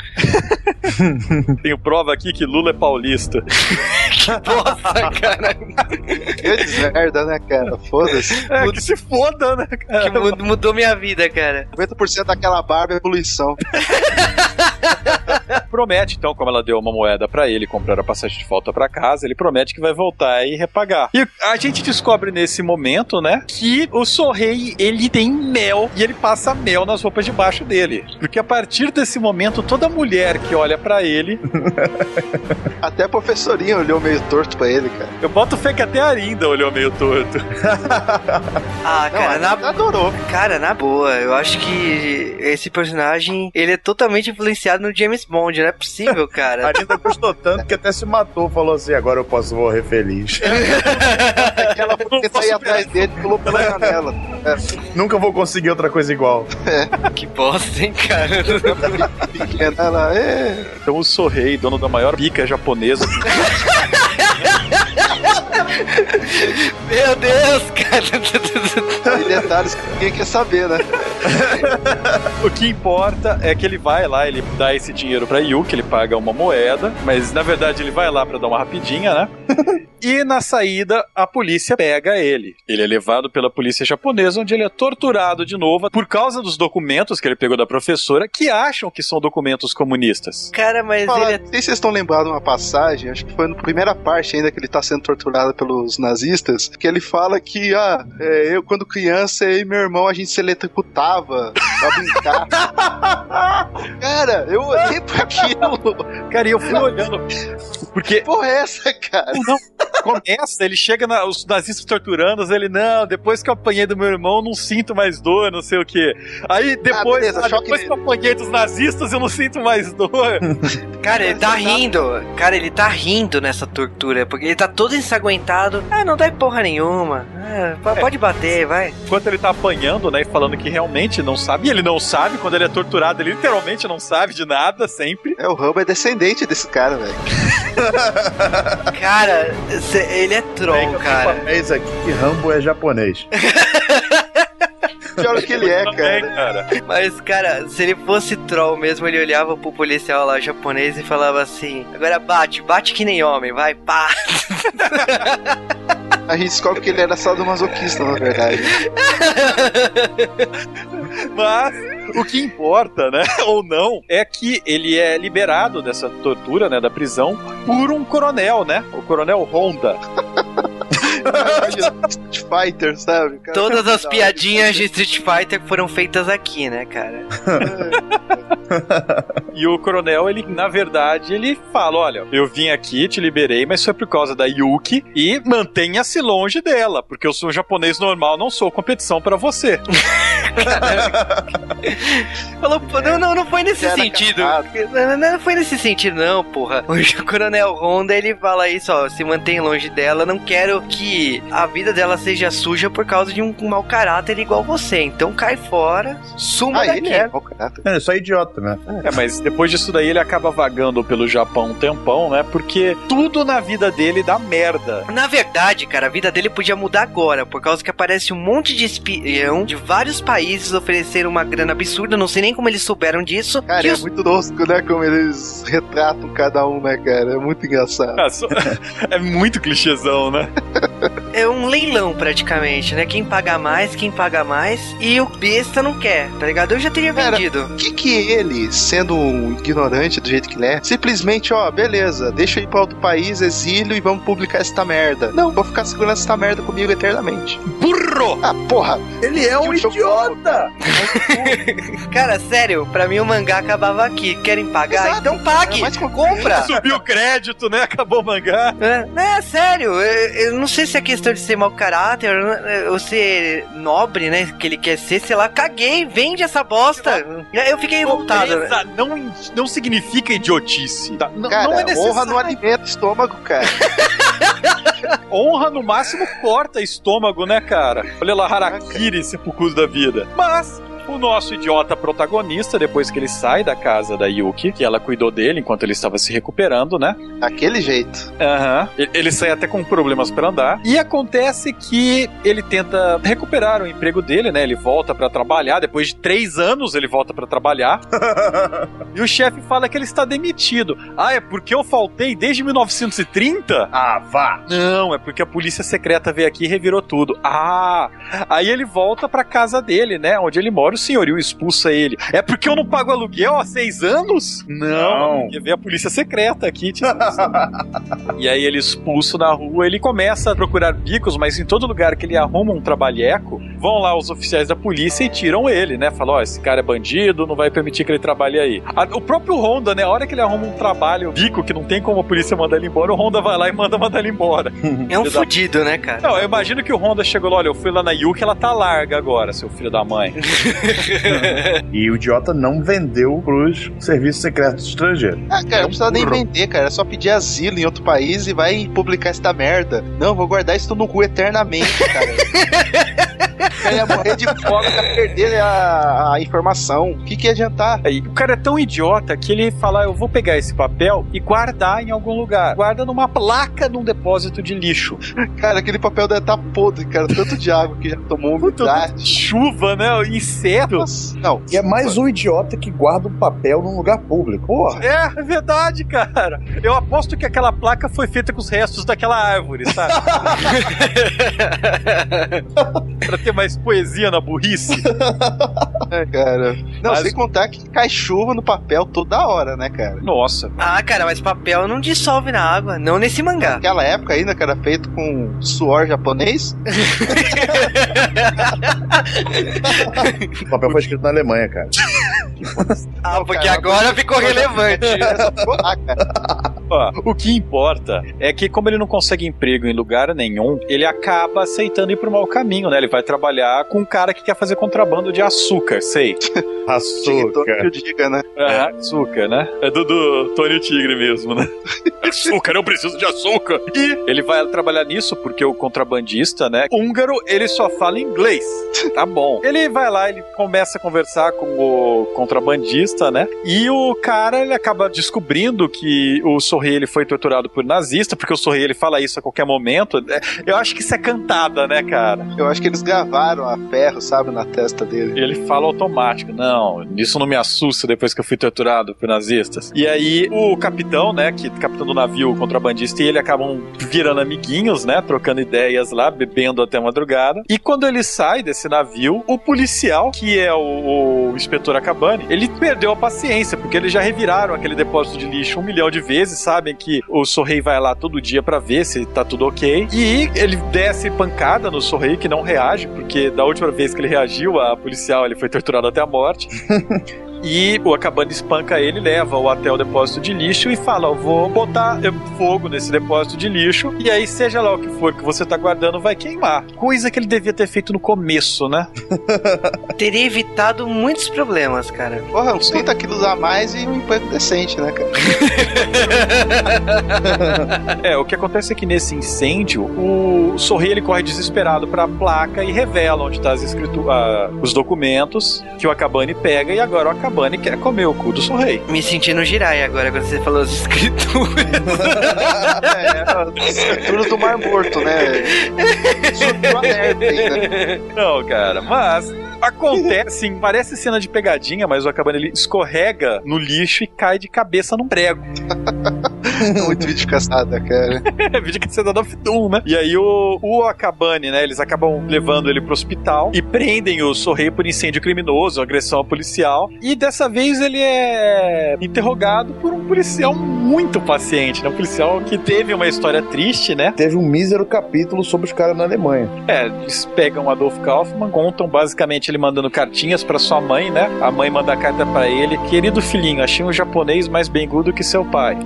Tenho prova aqui que Lula é paulista. que bosta, cara. Que merda, né, cara? Foda-se. É, que se foda, né, cara? Que mudou minha vida, cara. 50% daquela barba é poluição. promete, então, como ela deu uma moeda para ele comprar a passagem de volta para casa, ele promete que vai voltar e repagar. E a gente descobre nesse momento, né, que o Sorrei, ele tem mel e ele passa mel nas roupas de baixo dele. Porque a partir desse momento, toda mulher que olha para ele. até a professorinha olhou meio torto pra ele, cara. Eu boto fé que até a Arinda olhou meio torto. ah, cara, Não, na... adorou. Cara, na boa, eu acho que esse personagem, ele é totalmente influenciado no James Bond, não é possível, cara. A Arinda gostou tanto que até se matou, falou assim, agora eu posso morrer feliz. Aquela porque sair atrás dele pulou pela janela. É. Nunca vou conseguir outra coisa igual. É. Que bosta, hein, cara? Ela é. Então o Sorrei, dono da maior pica japonesa. Meu Deus, cara. E detalhes que ninguém quer saber, né? o que importa é que ele vai lá, ele dá esse dinheiro pra Yuki, ele paga uma moeda, mas na verdade ele vai lá pra dar uma rapidinha, né? E na saída, a polícia pega ele. Ele é levado pela polícia japonesa, onde ele é torturado de novo por causa dos documentos que ele pegou da professora, que acham que são documentos comunistas. Cara, mas Fala, ele. É... Não sei se vocês estão lembrados uma passagem, acho que foi na primeira parte ainda que ele tá sendo torturado pelos nazistas, que ele fala que, ah, é, eu quando criança, eu e meu irmão, a gente se eletrocutava pra brincar. cara, eu olhei pra aquilo. Cara, e eu fui olhando. Porque. Que porra é essa, cara? Não, começa, ele chega na, os nazistas torturando, ele, não, depois que eu apanhei do meu irmão, não sinto mais dor, não sei o que. Aí ah, depois, ah, beleza, ah, depois que eu apanhei dos nazistas, eu não sinto mais dor. Cara, ele tá rindo. Cara, ele tá rindo nessa tortura, porque ele tá todo ensanguentado. Ah, não dá porra nenhuma. Ah, pode é. bater, vai. Enquanto ele tá apanhando, né, e falando que realmente não sabe, e ele não sabe, quando ele é torturado, ele literalmente não sabe de nada, sempre. É, o Rambo é descendente desse cara, velho. cara, ele é troll, cara. Papéis aqui que Rambo é japonês. Pior que ele é, cara. Mas, cara, se ele fosse troll mesmo, ele olhava pro policial lá japonês e falava assim: agora bate, bate que nem homem, vai, pá. A gente descobre que ele era sadomasoquista, na verdade. Mas o que importa, né, ou não, é que ele é liberado dessa tortura, né, da prisão por um coronel, né? O coronel Honda. Street Fighter, sabe? Cara, Todas as piadinhas de Street Fighter foram feitas aqui, né, cara? e o coronel, ele, na verdade, ele fala: olha, eu vim aqui, te liberei, mas foi por causa da Yuki e mantenha-se longe dela, porque eu sou um japonês normal, não sou competição para você. Falou, não, não, não foi nesse sentido. Não, não, foi nesse sentido, não, porra. O coronel Honda, ele fala isso, ó, se mantém longe dela, não quero que a vida dela seja suja por causa de um, mau caráter igual você. Então cai fora, suma ah, daqui. Ele é, mau caráter. é só idiota, né? É, mas depois disso daí ele acaba vagando pelo Japão um tempão, né? Porque tudo na vida dele dá merda. Na verdade, cara, a vida dele podia mudar agora, por causa que aparece um monte de espião de vários países ofereceram uma grana absurda, não sei nem como eles souberam disso. Cara, é os... muito tosco, né? Como eles retratam cada um, né, cara? É muito engraçado. É, é muito clichêzão, né? é um leilão praticamente, né? Quem paga mais, quem paga mais, e o besta não quer, tá ligado? Eu já teria Cara, vendido. O que que ele, sendo um ignorante do jeito que ele é, simplesmente, ó, beleza, deixa eu ir pra outro país, exílio e vamos publicar esta merda. Não, vou ficar segurando esta merda comigo eternamente. Burro! Ah, porra! Ele é um idiota! Cara, sério, pra mim o mangá acabava aqui. Querem pagar? Exato. Então pague! É compra! Subiu o crédito, né? Acabou o mangá. É, é sério, eu, eu não sei se é questão de ser mau caráter ou ser nobre, né? Que ele quer ser, sei lá, caguei, vende essa bosta. Eu fiquei revoltado. Não, não significa idiotice. Tá? Cara, não é necessário. honra no alimento estômago, cara. honra no máximo corta estômago, né, cara? Olha lá, Harakiri, sepulcro da vida. Mas o nosso idiota protagonista, depois que ele sai da casa da Yuki, que ela cuidou dele enquanto ele estava se recuperando, né? Aquele jeito. Aham. Uhum. Ele sai até com problemas para andar. E acontece que ele tenta recuperar o emprego dele, né? Ele volta para trabalhar. Depois de três anos, ele volta para trabalhar. e o chefe fala que ele está demitido. Ah, é porque eu faltei desde 1930? Ah, vá! Não, é porque a polícia secreta veio aqui e revirou tudo. Ah! Aí ele volta para casa dele, né? Onde ele mora o senhorio expulsa ele. É porque eu não pago aluguel há seis anos? Não. Porque vem a polícia secreta aqui te E aí ele expulso na rua, ele começa a procurar bicos, mas em todo lugar que ele arruma um trabalheco, vão lá os oficiais da polícia e tiram ele, né? Falam, ó, oh, esse cara é bandido, não vai permitir que ele trabalhe aí. O próprio Honda, né? A hora que ele arruma um trabalho, bico, que não tem como a polícia mandar ele embora, o Honda vai lá e manda mandar ele embora. É um fudido, né, cara? Não, eu imagino que o Honda chegou lá, olha, eu fui lá na Yuki, ela tá larga agora, seu filho da mãe. e o idiota não vendeu pros serviços secretos estrangeiros. Ah, cara, não precisa nem vender, cara. É só pedir asilo em outro país e vai publicar esta merda. Não, vou guardar isso no cu eternamente, cara. cara ia morrer de fome pra perder a, a informação. O que, que ia adiantar? Aí, o cara é tão idiota que ele fala: eu vou pegar esse papel e guardar em algum lugar. Guarda numa placa num depósito de lixo. Cara, aquele papel deve estar tá podre, cara. Tanto de água que já tomou umidade. Chuva, né? Insetos. Não. E é mais um idiota que guarda o um papel num lugar público. Porra. É, é verdade, cara. Eu aposto que aquela placa foi feita com os restos daquela árvore, sabe? pra ter mais poesia na burrice. é, cara. Não, mas... sem contar que cai chuva no papel toda hora, né, cara? Nossa. Ah, cara, mas papel não dissolve na água, não nesse mangá. Naquela época ainda, cara, feito com suor japonês. o papel foi escrito na Alemanha, cara. ah, porque agora ficou relevante. Ó, o que importa é que, como ele não consegue emprego em lugar nenhum, ele acaba aceitando ir pro mau caminho, né? Ele vai trabalhar com um cara que quer fazer contrabando de açúcar, sei. açúcar. Que diga, né? É, açúcar, né? É do, do Tony Tigre mesmo, né? açúcar, eu preciso de açúcar. E ele vai trabalhar nisso porque o contrabandista, né? Húngaro, ele só fala inglês. Tá bom. Ele vai lá, ele começa a conversar com o contrabandista, né? E o cara, ele acaba descobrindo que o Sorrei ele foi torturado por nazista, porque o Sorrei ele fala isso a qualquer momento. Eu acho que isso é cantada, né, cara? Eu acho que eles gravaram a ferro, sabe, na testa dele. Ele fala automático, não, isso não me assusta depois que eu fui torturado por nazistas. E aí o capitão, né, que capitão do navio, contrabandista, e ele acabam virando amiguinhos, né, trocando ideias lá, bebendo até madrugada. E quando ele sai desse navio, o policial, que é o, o inspetor Akabane, ele perdeu a paciência, porque eles já reviraram aquele depósito de lixo um milhão de vezes, sabem que o Sorrei vai lá todo dia para ver se tá tudo ok. E ele desce pancada no Sorrei, que não reage, porque da última vez que ele reagiu, a policial ele foi torturado até a morte. E o Akabane espanca ele, leva-o até o depósito de lixo e fala: Eu vou botar fogo nesse depósito de lixo, e aí, seja lá o que for que você tá guardando, vai queimar. Coisa que ele devia ter feito no começo, né? Teria evitado muitos problemas, cara. Porra, uns 30 quilos a mais e um emprego decente, né, cara? é, o que acontece é que nesse incêndio, o Sorri ele corre desesperado pra placa e revela onde tá as escritu uh, os documentos que o Akabane pega e agora o Akabane quer comer o cu do Sorrei. Me sentindo Jirai agora quando você falou as escrituras. é, as escrituras do Mar Morto, né? né? Não, cara, mas acontece, parece cena de pegadinha, mas o Akabane ele escorrega no lixo e cai de cabeça num prego. Muito vídeo caçada, cara. vídeo caçada da Doom, né? E aí o, o Akabane, né? Eles acabam levando ele pro hospital e prendem o Sorrei por incêndio criminoso, agressão policial. E dessa vez ele é interrogado por um policial muito paciente, né? Um policial que teve uma história triste, né? Teve um mísero capítulo sobre os caras na Alemanha. É, eles pegam Adolf Kaufmann, contam basicamente ele mandando cartinhas para sua mãe, né? A mãe manda a carta para ele: Querido filhinho, achei um japonês mais bengudo que seu pai.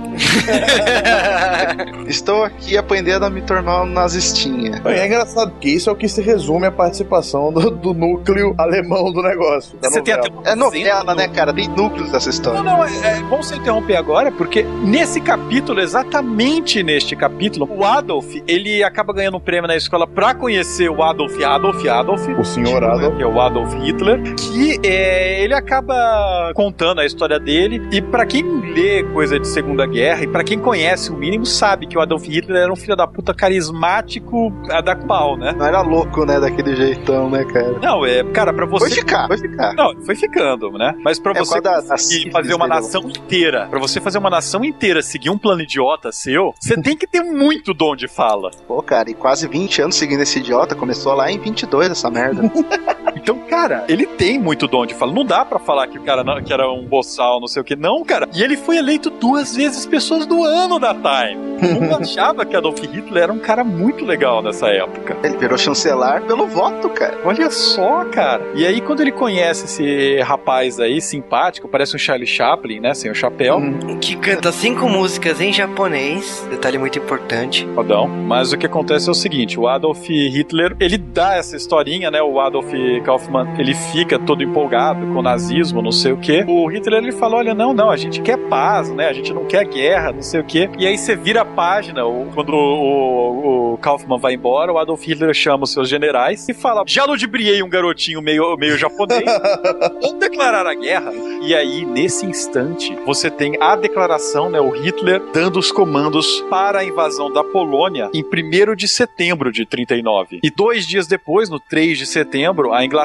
Estou aqui aprendendo a me tornar um nazistinha. É engraçado, porque isso é o que se resume a participação do, do núcleo alemão do negócio. Você tem até É novela, né, cara? Tem núcleos dessa história. Não, não, é, é bom você interromper agora, porque nesse capítulo, exatamente neste capítulo, o Adolf, ele acaba ganhando um prêmio na escola pra conhecer o Adolf Adolf Adolf. O senhor Adolf. Que é o Adolf Hitler, que é, ele acaba contando a história dele, e pra quem lê coisa de Segunda Guerra, e pra quem conhece o mínimo, sabe que o Adolf Hitler era um filho da puta carismático a dar pau, né? Não era louco, né, daquele jeitão, né, cara? Não, é, cara, pra você... Foi ficar, foi ficar. Não, foi ficando, né? Mas pra É, você conseguir fazer uma dele, nação inteira, pra você fazer uma nação inteira seguir um plano idiota seu, você tem que ter muito dom de fala. Pô, cara, e quase 20 anos seguindo esse idiota, começou lá em 22 essa merda. Então, cara, ele tem muito dom de fala. Não dá pra falar que o cara não- que era um boçal, não sei o que. Não, cara. E ele foi eleito duas vezes pessoas do ano da Time. O mundo achava que Adolf Hitler era um cara muito legal nessa época. Ele virou chancelar pelo voto, cara. Olha só, cara. E aí, quando ele conhece esse rapaz aí, simpático, parece um Charlie Chaplin, né? Sem o chapéu. Que canta cinco músicas em japonês. Detalhe muito importante. Fodão. Mas o que acontece é o seguinte: o Adolf Hitler, ele dá essa historinha, né? O Adolf Kaufmann, ele fica todo empolgado com o nazismo, não sei o quê. O Hitler, ele fala: olha, não, não, a gente quer paz, né? A gente não quer guerra, não sei o quê. E aí você vira a página, quando o, o, o Kaufmann vai embora, o Adolf Hitler chama os seus generais e fala: já ludibriei um garotinho meio, meio japonês, vamos declarar a guerra. E aí, nesse instante, você tem a declaração, né? O Hitler dando os comandos para a invasão da Polônia em 1 de setembro de 39. E dois dias depois, no 3 de setembro, a Inglaterra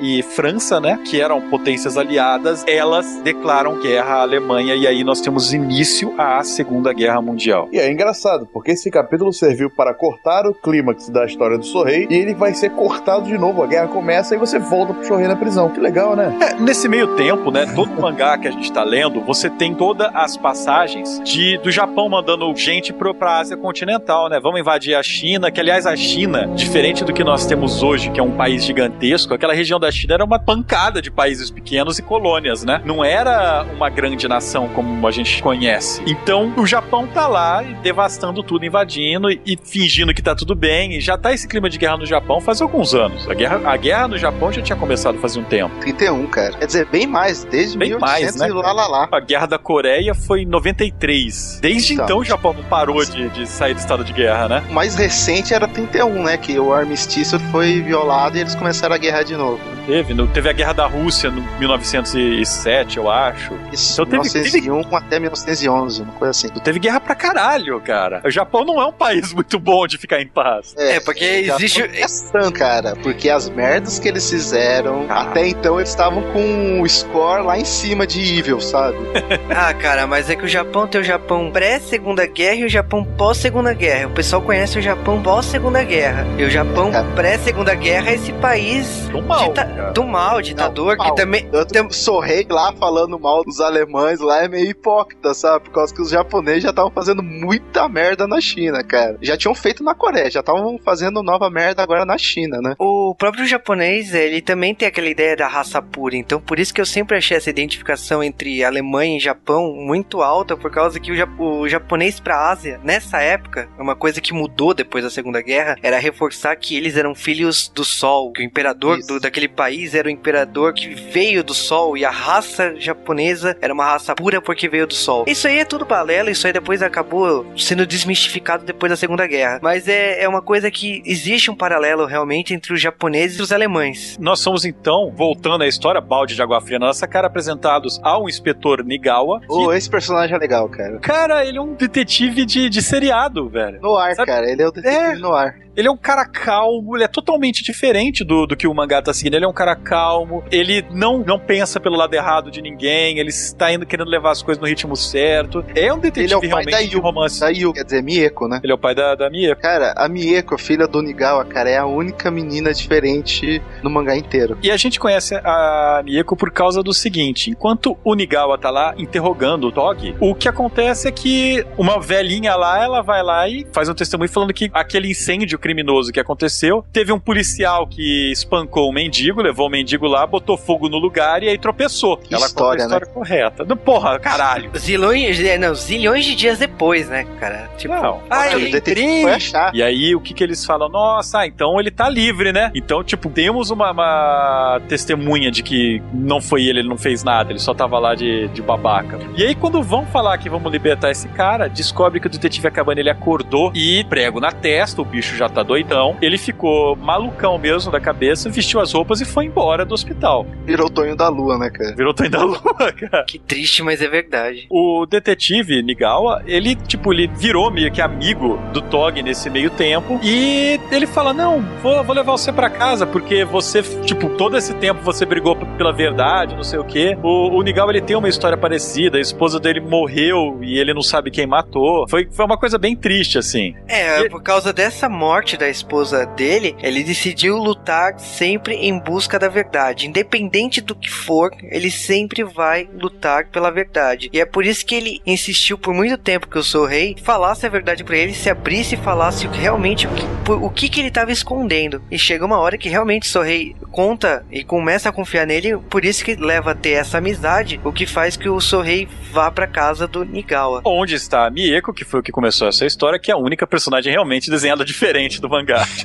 e França, né? Que eram potências aliadas, elas declaram guerra à Alemanha. E aí nós temos início à Segunda Guerra Mundial. E é engraçado, porque esse capítulo serviu para cortar o clímax da história do Sorrei e ele vai ser cortado de novo. A guerra começa e você volta pro Sorrei na prisão. Que legal, né? É, nesse meio tempo, né, todo mangá que a gente tá lendo, você tem todas as passagens de do Japão mandando gente pro, pra Ásia continental, né? Vamos invadir a China, que aliás a China, diferente do que nós temos hoje, que é um país gigantesco, aquela região da China era uma pancada de países pequenos e colônias, né? Não era uma grande nação como a gente conhece. Então, o Japão tá lá devastando tudo, invadindo e, e fingindo que tá tudo bem, e já tá esse clima de guerra no Japão faz alguns anos. A guerra, a guerra no Japão já tinha começado faz um tempo. 31, cara. Quer dizer, bem mais, desde Bem 1800 mais, né, e lá, lá, lá. A guerra da Coreia foi em 93. Desde Então. então, o Japão não parou de, de sair do estado de guerra, né? O mais recente era 31, né? Que o armistício foi violado e eles começaram a guerra de novo. Teve, no- teve a guerra da Rússia no 1907, eu acho. Isso, Então teve- 1901 até 1911, uma coisa assim. Teve guerra pra caralho, cara. O Japão não é um país muito bom de ficar em paz. É, porque já existe- tô pensando, cara, porque as merdas que eles fizeram, Ah. até então eles estavam com o score lá em cima de Evil, sabe? Ah, cara, mas é que o Japão tem o Japão pré-segunda guerra e o Japão pós-segunda guerra. O pessoal conhece o Japão pós-segunda guerra. E o Japão Cara. pré-segunda guerra é esse país Do mal. dita- cara. do mal, ditador, Não, que mal. também. Tanto que Sorrei lá falando mal dos alemães lá é meio hipócrita, sabe? Por causa que os japoneses já estavam fazendo muita merda na China, cara. Já tinham feito na Coreia, já estavam fazendo nova merda agora na China, né? O próprio japonês, ele também tem aquela ideia da raça pura. Então, por isso que eu sempre achei essa identificação entre Alemanha e Japão muito alta, por causa que o, ja- o japonês pra Ásia, nessa época, uma coisa que mudou depois da Segunda Guerra, era reforçar que eles eram filhos do Sol, que o imperador Do, daquele país era o imperador que veio do Sol, e a raça japonesa era uma raça pura porque veio do Sol. Isso aí é tudo balela, isso aí depois acabou sendo desmistificado depois da Segunda Guerra. Mas é, é uma coisa que existe um paralelo realmente entre os japoneses e os alemães. Nós somos então, voltando à história, balde de água fria na nossa cara, apresentados ao inspetor Nigawa. que, Ô, esse personagem é legal, cara. Cara, ele é um detetive de, de seriado, velho. No ar, Sabe- cara. Ele é o detetive É. no ar. Ele é um cara calmo, ele é totalmente diferente do, do que o mangá tá seguindo. Ele é um cara calmo, ele não, não pensa pelo lado errado de ninguém, ele está indo querendo levar as coisas no ritmo certo. É um detetive Ele é o pai realmente da Yu. romance. Da Yu, quer dizer, Mieko, né? Ele é o pai da, da Mia. Cara, a Mieko, filha do Nigawa, cara, é a única menina diferente no mangá inteiro. E a gente conhece a Mieko por causa do seguinte: enquanto o Nigawa tá lá interrogando o Togi, o que acontece é que uma velhinha lá, ela vai lá e faz um testemunho falando que aquele incêndio criminoso que aconteceu. Teve um policial que espancou o mendigo, levou o mendigo lá, botou fogo no lugar e aí tropeçou. Que Ela história, conta a história correta. Não, Porra, caralho. Zilhões, não, zilhões de dias depois, né, cara? Tipo, Não. ah, eu o detetive foi achar. E aí, o que que eles falam? Nossa, ah, então ele tá livre, né? Então, tipo, temos uma, uma testemunha de que não foi ele, ele não fez nada, ele só tava lá de, de babaca. E aí, quando vão falar que vamos libertar esse cara, descobre que o detetive acabando ele acordou e prego na testa, o bicho já tá doidão. Ele ficou malucão mesmo da cabeça, vestiu as roupas e foi embora do hospital. Virou o Tonho da Lua, né, cara? Virou Tonho da Lua, cara. Que triste, mas é verdade. O detetive Nigawa, ele, tipo, ele virou meio que amigo do Tog nesse meio tempo. E ele fala: Não, vou, vou levar você pra casa, porque você, tipo, todo esse tempo você brigou pela verdade, não sei o quê. O, o Nigawa, ele tem uma história parecida. A esposa dele morreu e ele não sabe quem matou. Foi, foi uma coisa bem triste, assim. É, E- por causa dessa morte da esposa dele, ele decidiu lutar sempre em busca da verdade. Independente do que for, ele sempre vai lutar pela verdade. E é por isso que ele insistiu por muito tempo que eu sou rei, falasse a verdade pra ele, se abrisse e falasse realmente o que, o que, que ele tava escondendo. E chega uma hora que realmente o Sorrei conta e começa a confiar nele, por isso que leva a ter essa amizade, o que faz que o Sorrei vá pra casa do Nigawa. Onde está a Mieko, que foi o que começou essa história, que é a única personagem realmente desenhada diferente do mangá.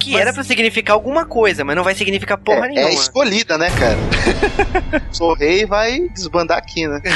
Que era pra significar alguma coisa, mas não vai significar porra é, nenhuma. é escolhida, né, cara? Sou rei vai desbandar aqui, né?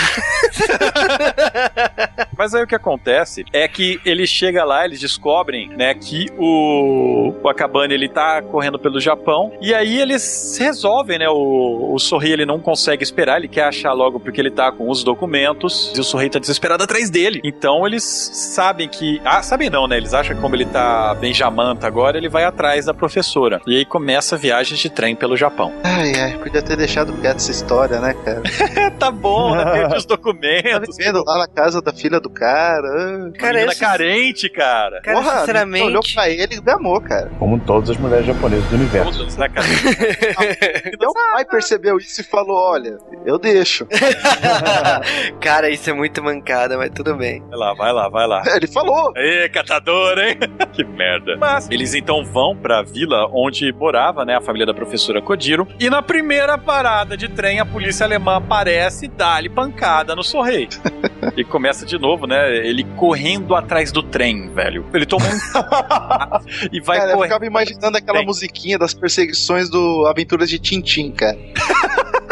Mas aí o que acontece é que ele chega lá, eles descobrem, né, que o, o Akabane ele tá correndo pelo Japão e aí eles resolvem, né, o, o Sorri ele não consegue esperar, ele quer achar logo porque ele tá com os documentos e o Sorri tá desesperado atrás dele. Então eles sabem que, ah, sabem não, né, eles acham que como ele tá bem jamanta agora, ele vai atrás da professora. E aí começa a viagem de trem pelo Japão. Ai, ai, podia ter deixado quieto essa história, né, cara? É, tá bom, né, perdi os Tá documentos. vivendo lá na casa da filha do cara. ah. Cara, Menina carente, cara. cara Porra, sinceramente. olhou pra ele e me amou, cara. Como todas as mulheres japonesas do universo. Todos, né, cara? Meu pai percebeu isso e falou: Olha, eu deixo. cara, isso é muito mancada, mas tudo bem. Vai lá, vai lá, vai lá. Ele falou. Ê, catador, hein? que merda. Mas eles então vão pra vila onde morava, né, a família da professora Kodiro. E na primeira parada de trem, a polícia alemã aparece e dá-lhe pancada no Sorrei. e começa de novo, né? Ele correndo atrás do trem, velho. Ele toma um. e vai cara, eu correndo. ficava imaginando aquela musiquinha das perseguições do Aventuras de Tintim, cara.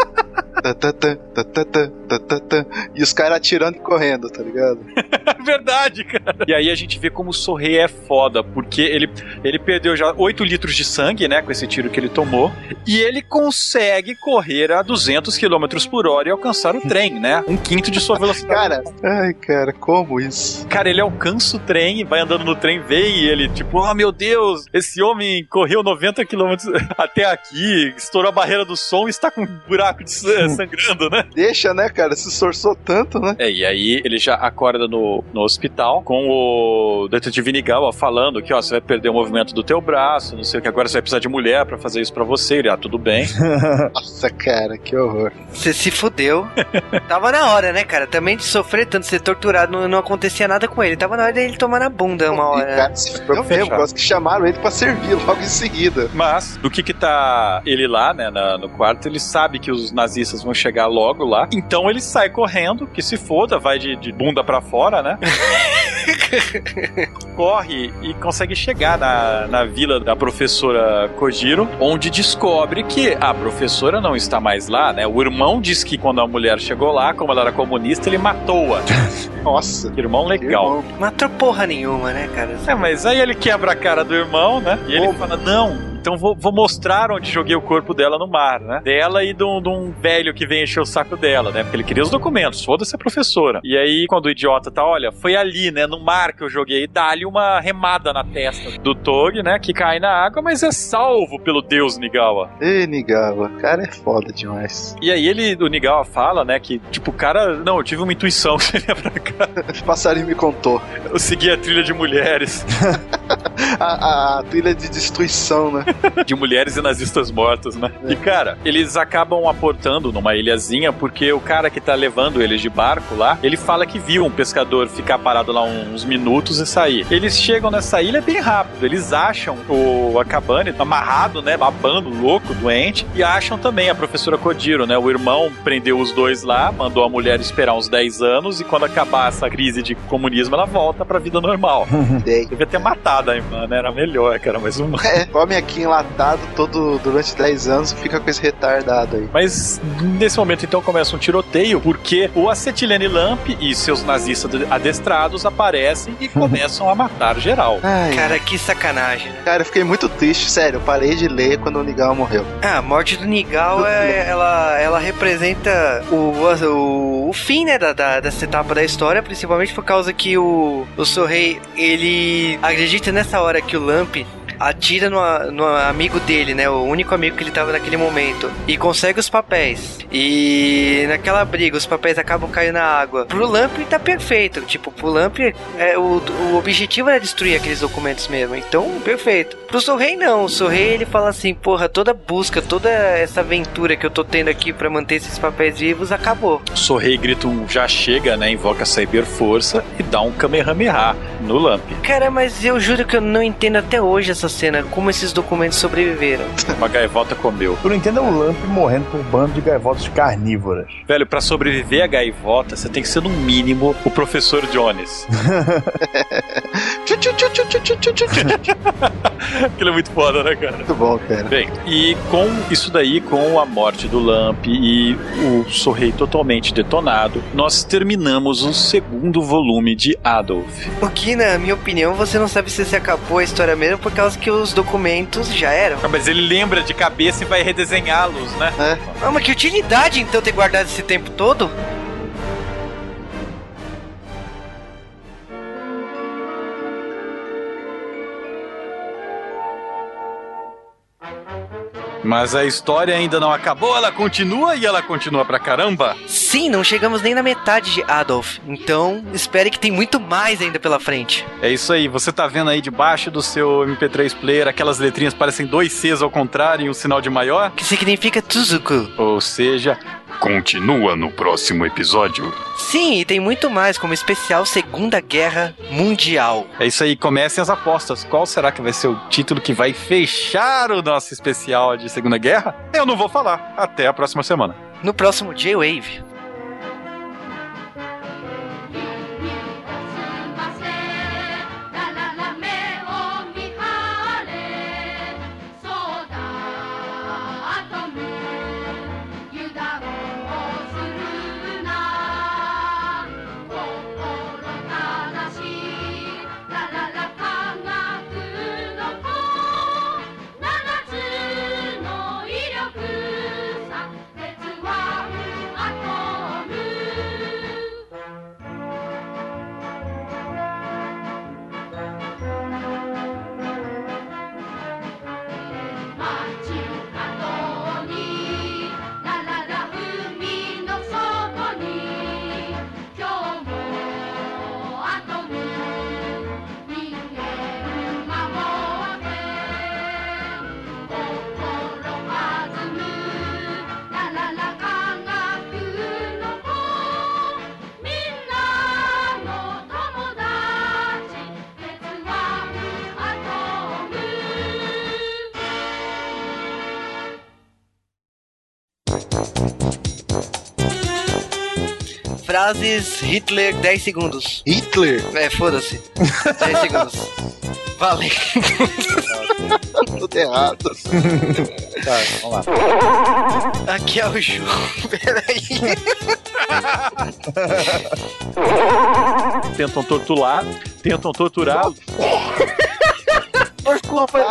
E os caras atirando e correndo, tá ligado? É verdade, cara. E aí a gente vê como o Sorrei é foda, porque ele, ele perdeu já 8 litros de sangue, né, com esse tiro que ele tomou, e ele consegue correr a 200 km por hora e alcançar o trem, né? Um quinto de sua velocidade. Cara, ai, cara, como isso? Cara, ele alcança o trem, vai andando no trem, vem e ele, tipo, oh meu Deus, esse homem correu 90 km até aqui, estourou a barreira do som e está com um buraco de sa- sangrando, né? Deixa, né, cara? Se esforçou tanto, né? É, e aí ele já acorda no, no hospital com o detetive Nigawa falando que, ó, você vai perder o movimento do teu braço, não sei o que, agora você vai precisar de mulher pra fazer isso pra você. Ele, ah, tudo bem. Nossa, cara, que horror. Você se fudeu. Tava na hora, né, cara? Também de sofrer tanto, ser torturado, não, não acontecia nada com ele. Tava na hora dele tomar na bunda uma E, hora. né? cara, se fudeu mesmo, quase que chamaram ele pra servir logo em seguida. Mas, do que que tá ele lá, né, na- no quarto, ele sabe que os nazistas vão chegar logo lá. Então ele sai correndo, que se foda, vai de, de bunda pra fora, né? Corre e consegue chegar na, na vila da professora Kojiro, onde descobre que a professora não está mais lá, né? O irmão diz que quando a mulher chegou lá, como ela era comunista, ele matou-a. Nossa. Que irmão legal. irmão. Matou porra nenhuma, né, cara? É, mas aí ele quebra a cara do irmão, né? E ele fala: Não, então vou, vou mostrar onde joguei o corpo dela no mar, né? Dela e de um, de um velho que vem encher o saco dela, né? Porque ele queria os documentos, foda-se a professora. E aí, quando o idiota tá, olha, foi ali, né? No mar que eu joguei, dá-lhe uma remada na testa do Tog, né? Que cai na água, mas é salvo pelo deus Nigawa. Ê, Nigawa, cara é foda demais. E aí ele, o Nigawa fala, né? Que, tipo, o cara, não, eu tive uma intuição que você ia pra cá. O passarinho me contou. Eu segui a trilha de mulheres. a, a, trilha de destruição, né? De mulheres e nazistas mortos, né? É. E, cara, eles acabam aportando numa ilhazinha porque o cara que tá levando eles de barco lá, ele fala que viu um pescador ficar parado lá uns minutos e sair. Eles chegam nessa ilha bem rápido. Eles acham o Akabane amarrado, né? Babando, louco, doente. E acham também a professora Kodiro, né? O irmão prendeu os dois lá, mandou a mulher esperar uns 10 anos e quando acabar essa crise de comunismo, ela volta pra vida normal. Devia ter matado a irmã, né? Era melhor, cara, mas uma. É, come aqui enlatado todo durante 10 anos e fica com esse retardado aí. Mas nesse momento então começa um tiroteio porque o Acetilene Lamp e seus nazistas adestrados aparecem e começam a matar geral. Ai, cara, que sacanagem. Né? Cara, eu fiquei muito triste, sério. Eu parei de ler quando o Nigal morreu. Ah, a morte do Nigal é, ela, ela representa o, o, o fim, né, da, da, dessa etapa da história, principalmente por causa que o, o Sorrei, ele acredita nessa hora que o Lamp atira no, no amigo dele, né? O único amigo que ele tava naquele momento. E consegue os papéis. E naquela briga, os papéis acabam caindo na água. Pro Lamp tá perfeito. Tipo, pro Lamp, é, o, o objetivo era destruir aqueles documentos mesmo. Então, perfeito. Pro Sorrei, não. O Sorrei, ele fala assim, porra, toda busca, toda essa aventura que eu tô tendo aqui para manter esses papéis vivos, acabou. Sorrei grita um já chega, né? Invoca a Cyber Força e dá um Kamehameha no Lamp. Cara, mas eu juro que eu não entendo até hoje essa cena, como esses documentos sobreviveram. Uma gaivota comeu. Eu não entendo é o Lamp morrendo por um bando de gaivotas carnívoras. Velho, para sobreviver a gaivota, você tem que ser no mínimo o professor Jones. Aquilo é muito foda, né, cara? Muito bom, cara. Bem, e com isso daí, com a morte do Lamp e o Sorrei totalmente detonado, nós terminamos o segundo volume de Adolf. O que, na minha opinião, você não sabe se se acabou a história mesmo por causa que os documentos já eram. Ah, mas ele lembra de cabeça e vai redesenhá-los, né? É. Ah, mas que utilidade então ter guardado esse tempo todo? Mas a história ainda não acabou, ela continua e ela continua pra caramba. Sim, não chegamos nem na metade de Adolf. Então, espere que tem muito mais ainda pela frente. É isso aí, você tá vendo aí debaixo do seu MP3 player aquelas letrinhas parecem dois Cs ao contrário e um sinal de maior? Que significa Tsuzuku. Ou seja, continua no próximo episódio. Sim, e tem muito mais, como especial Segunda Guerra Mundial. É isso aí, comecem as apostas. Qual será que vai ser o título que vai fechar o nosso especial de Segunda Guerra? Eu não vou falar. Até a próxima semana. No próximo J-Wave. Frases Hitler 10 segundos. Hitler? É, foda-se. 10 segundos. Valeu. Tudo errado. Tá, vamos lá. Aqui é o João. Peraí. tentam torturar, tentam torturar. Desculpa,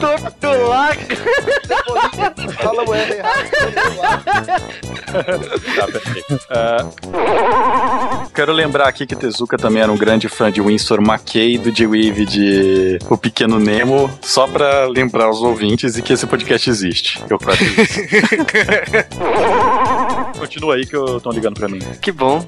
torturar. Fala o R tá, perfeito. Uh, quero lembrar aqui que Tezuka também era um grande fã de Winston McKay, do J-Wave de O Pequeno Nemo, só pra lembrar os ouvintes e que esse podcast existe. Eu prato isso. Continua aí que eu tô ligando pra mim. Que bom.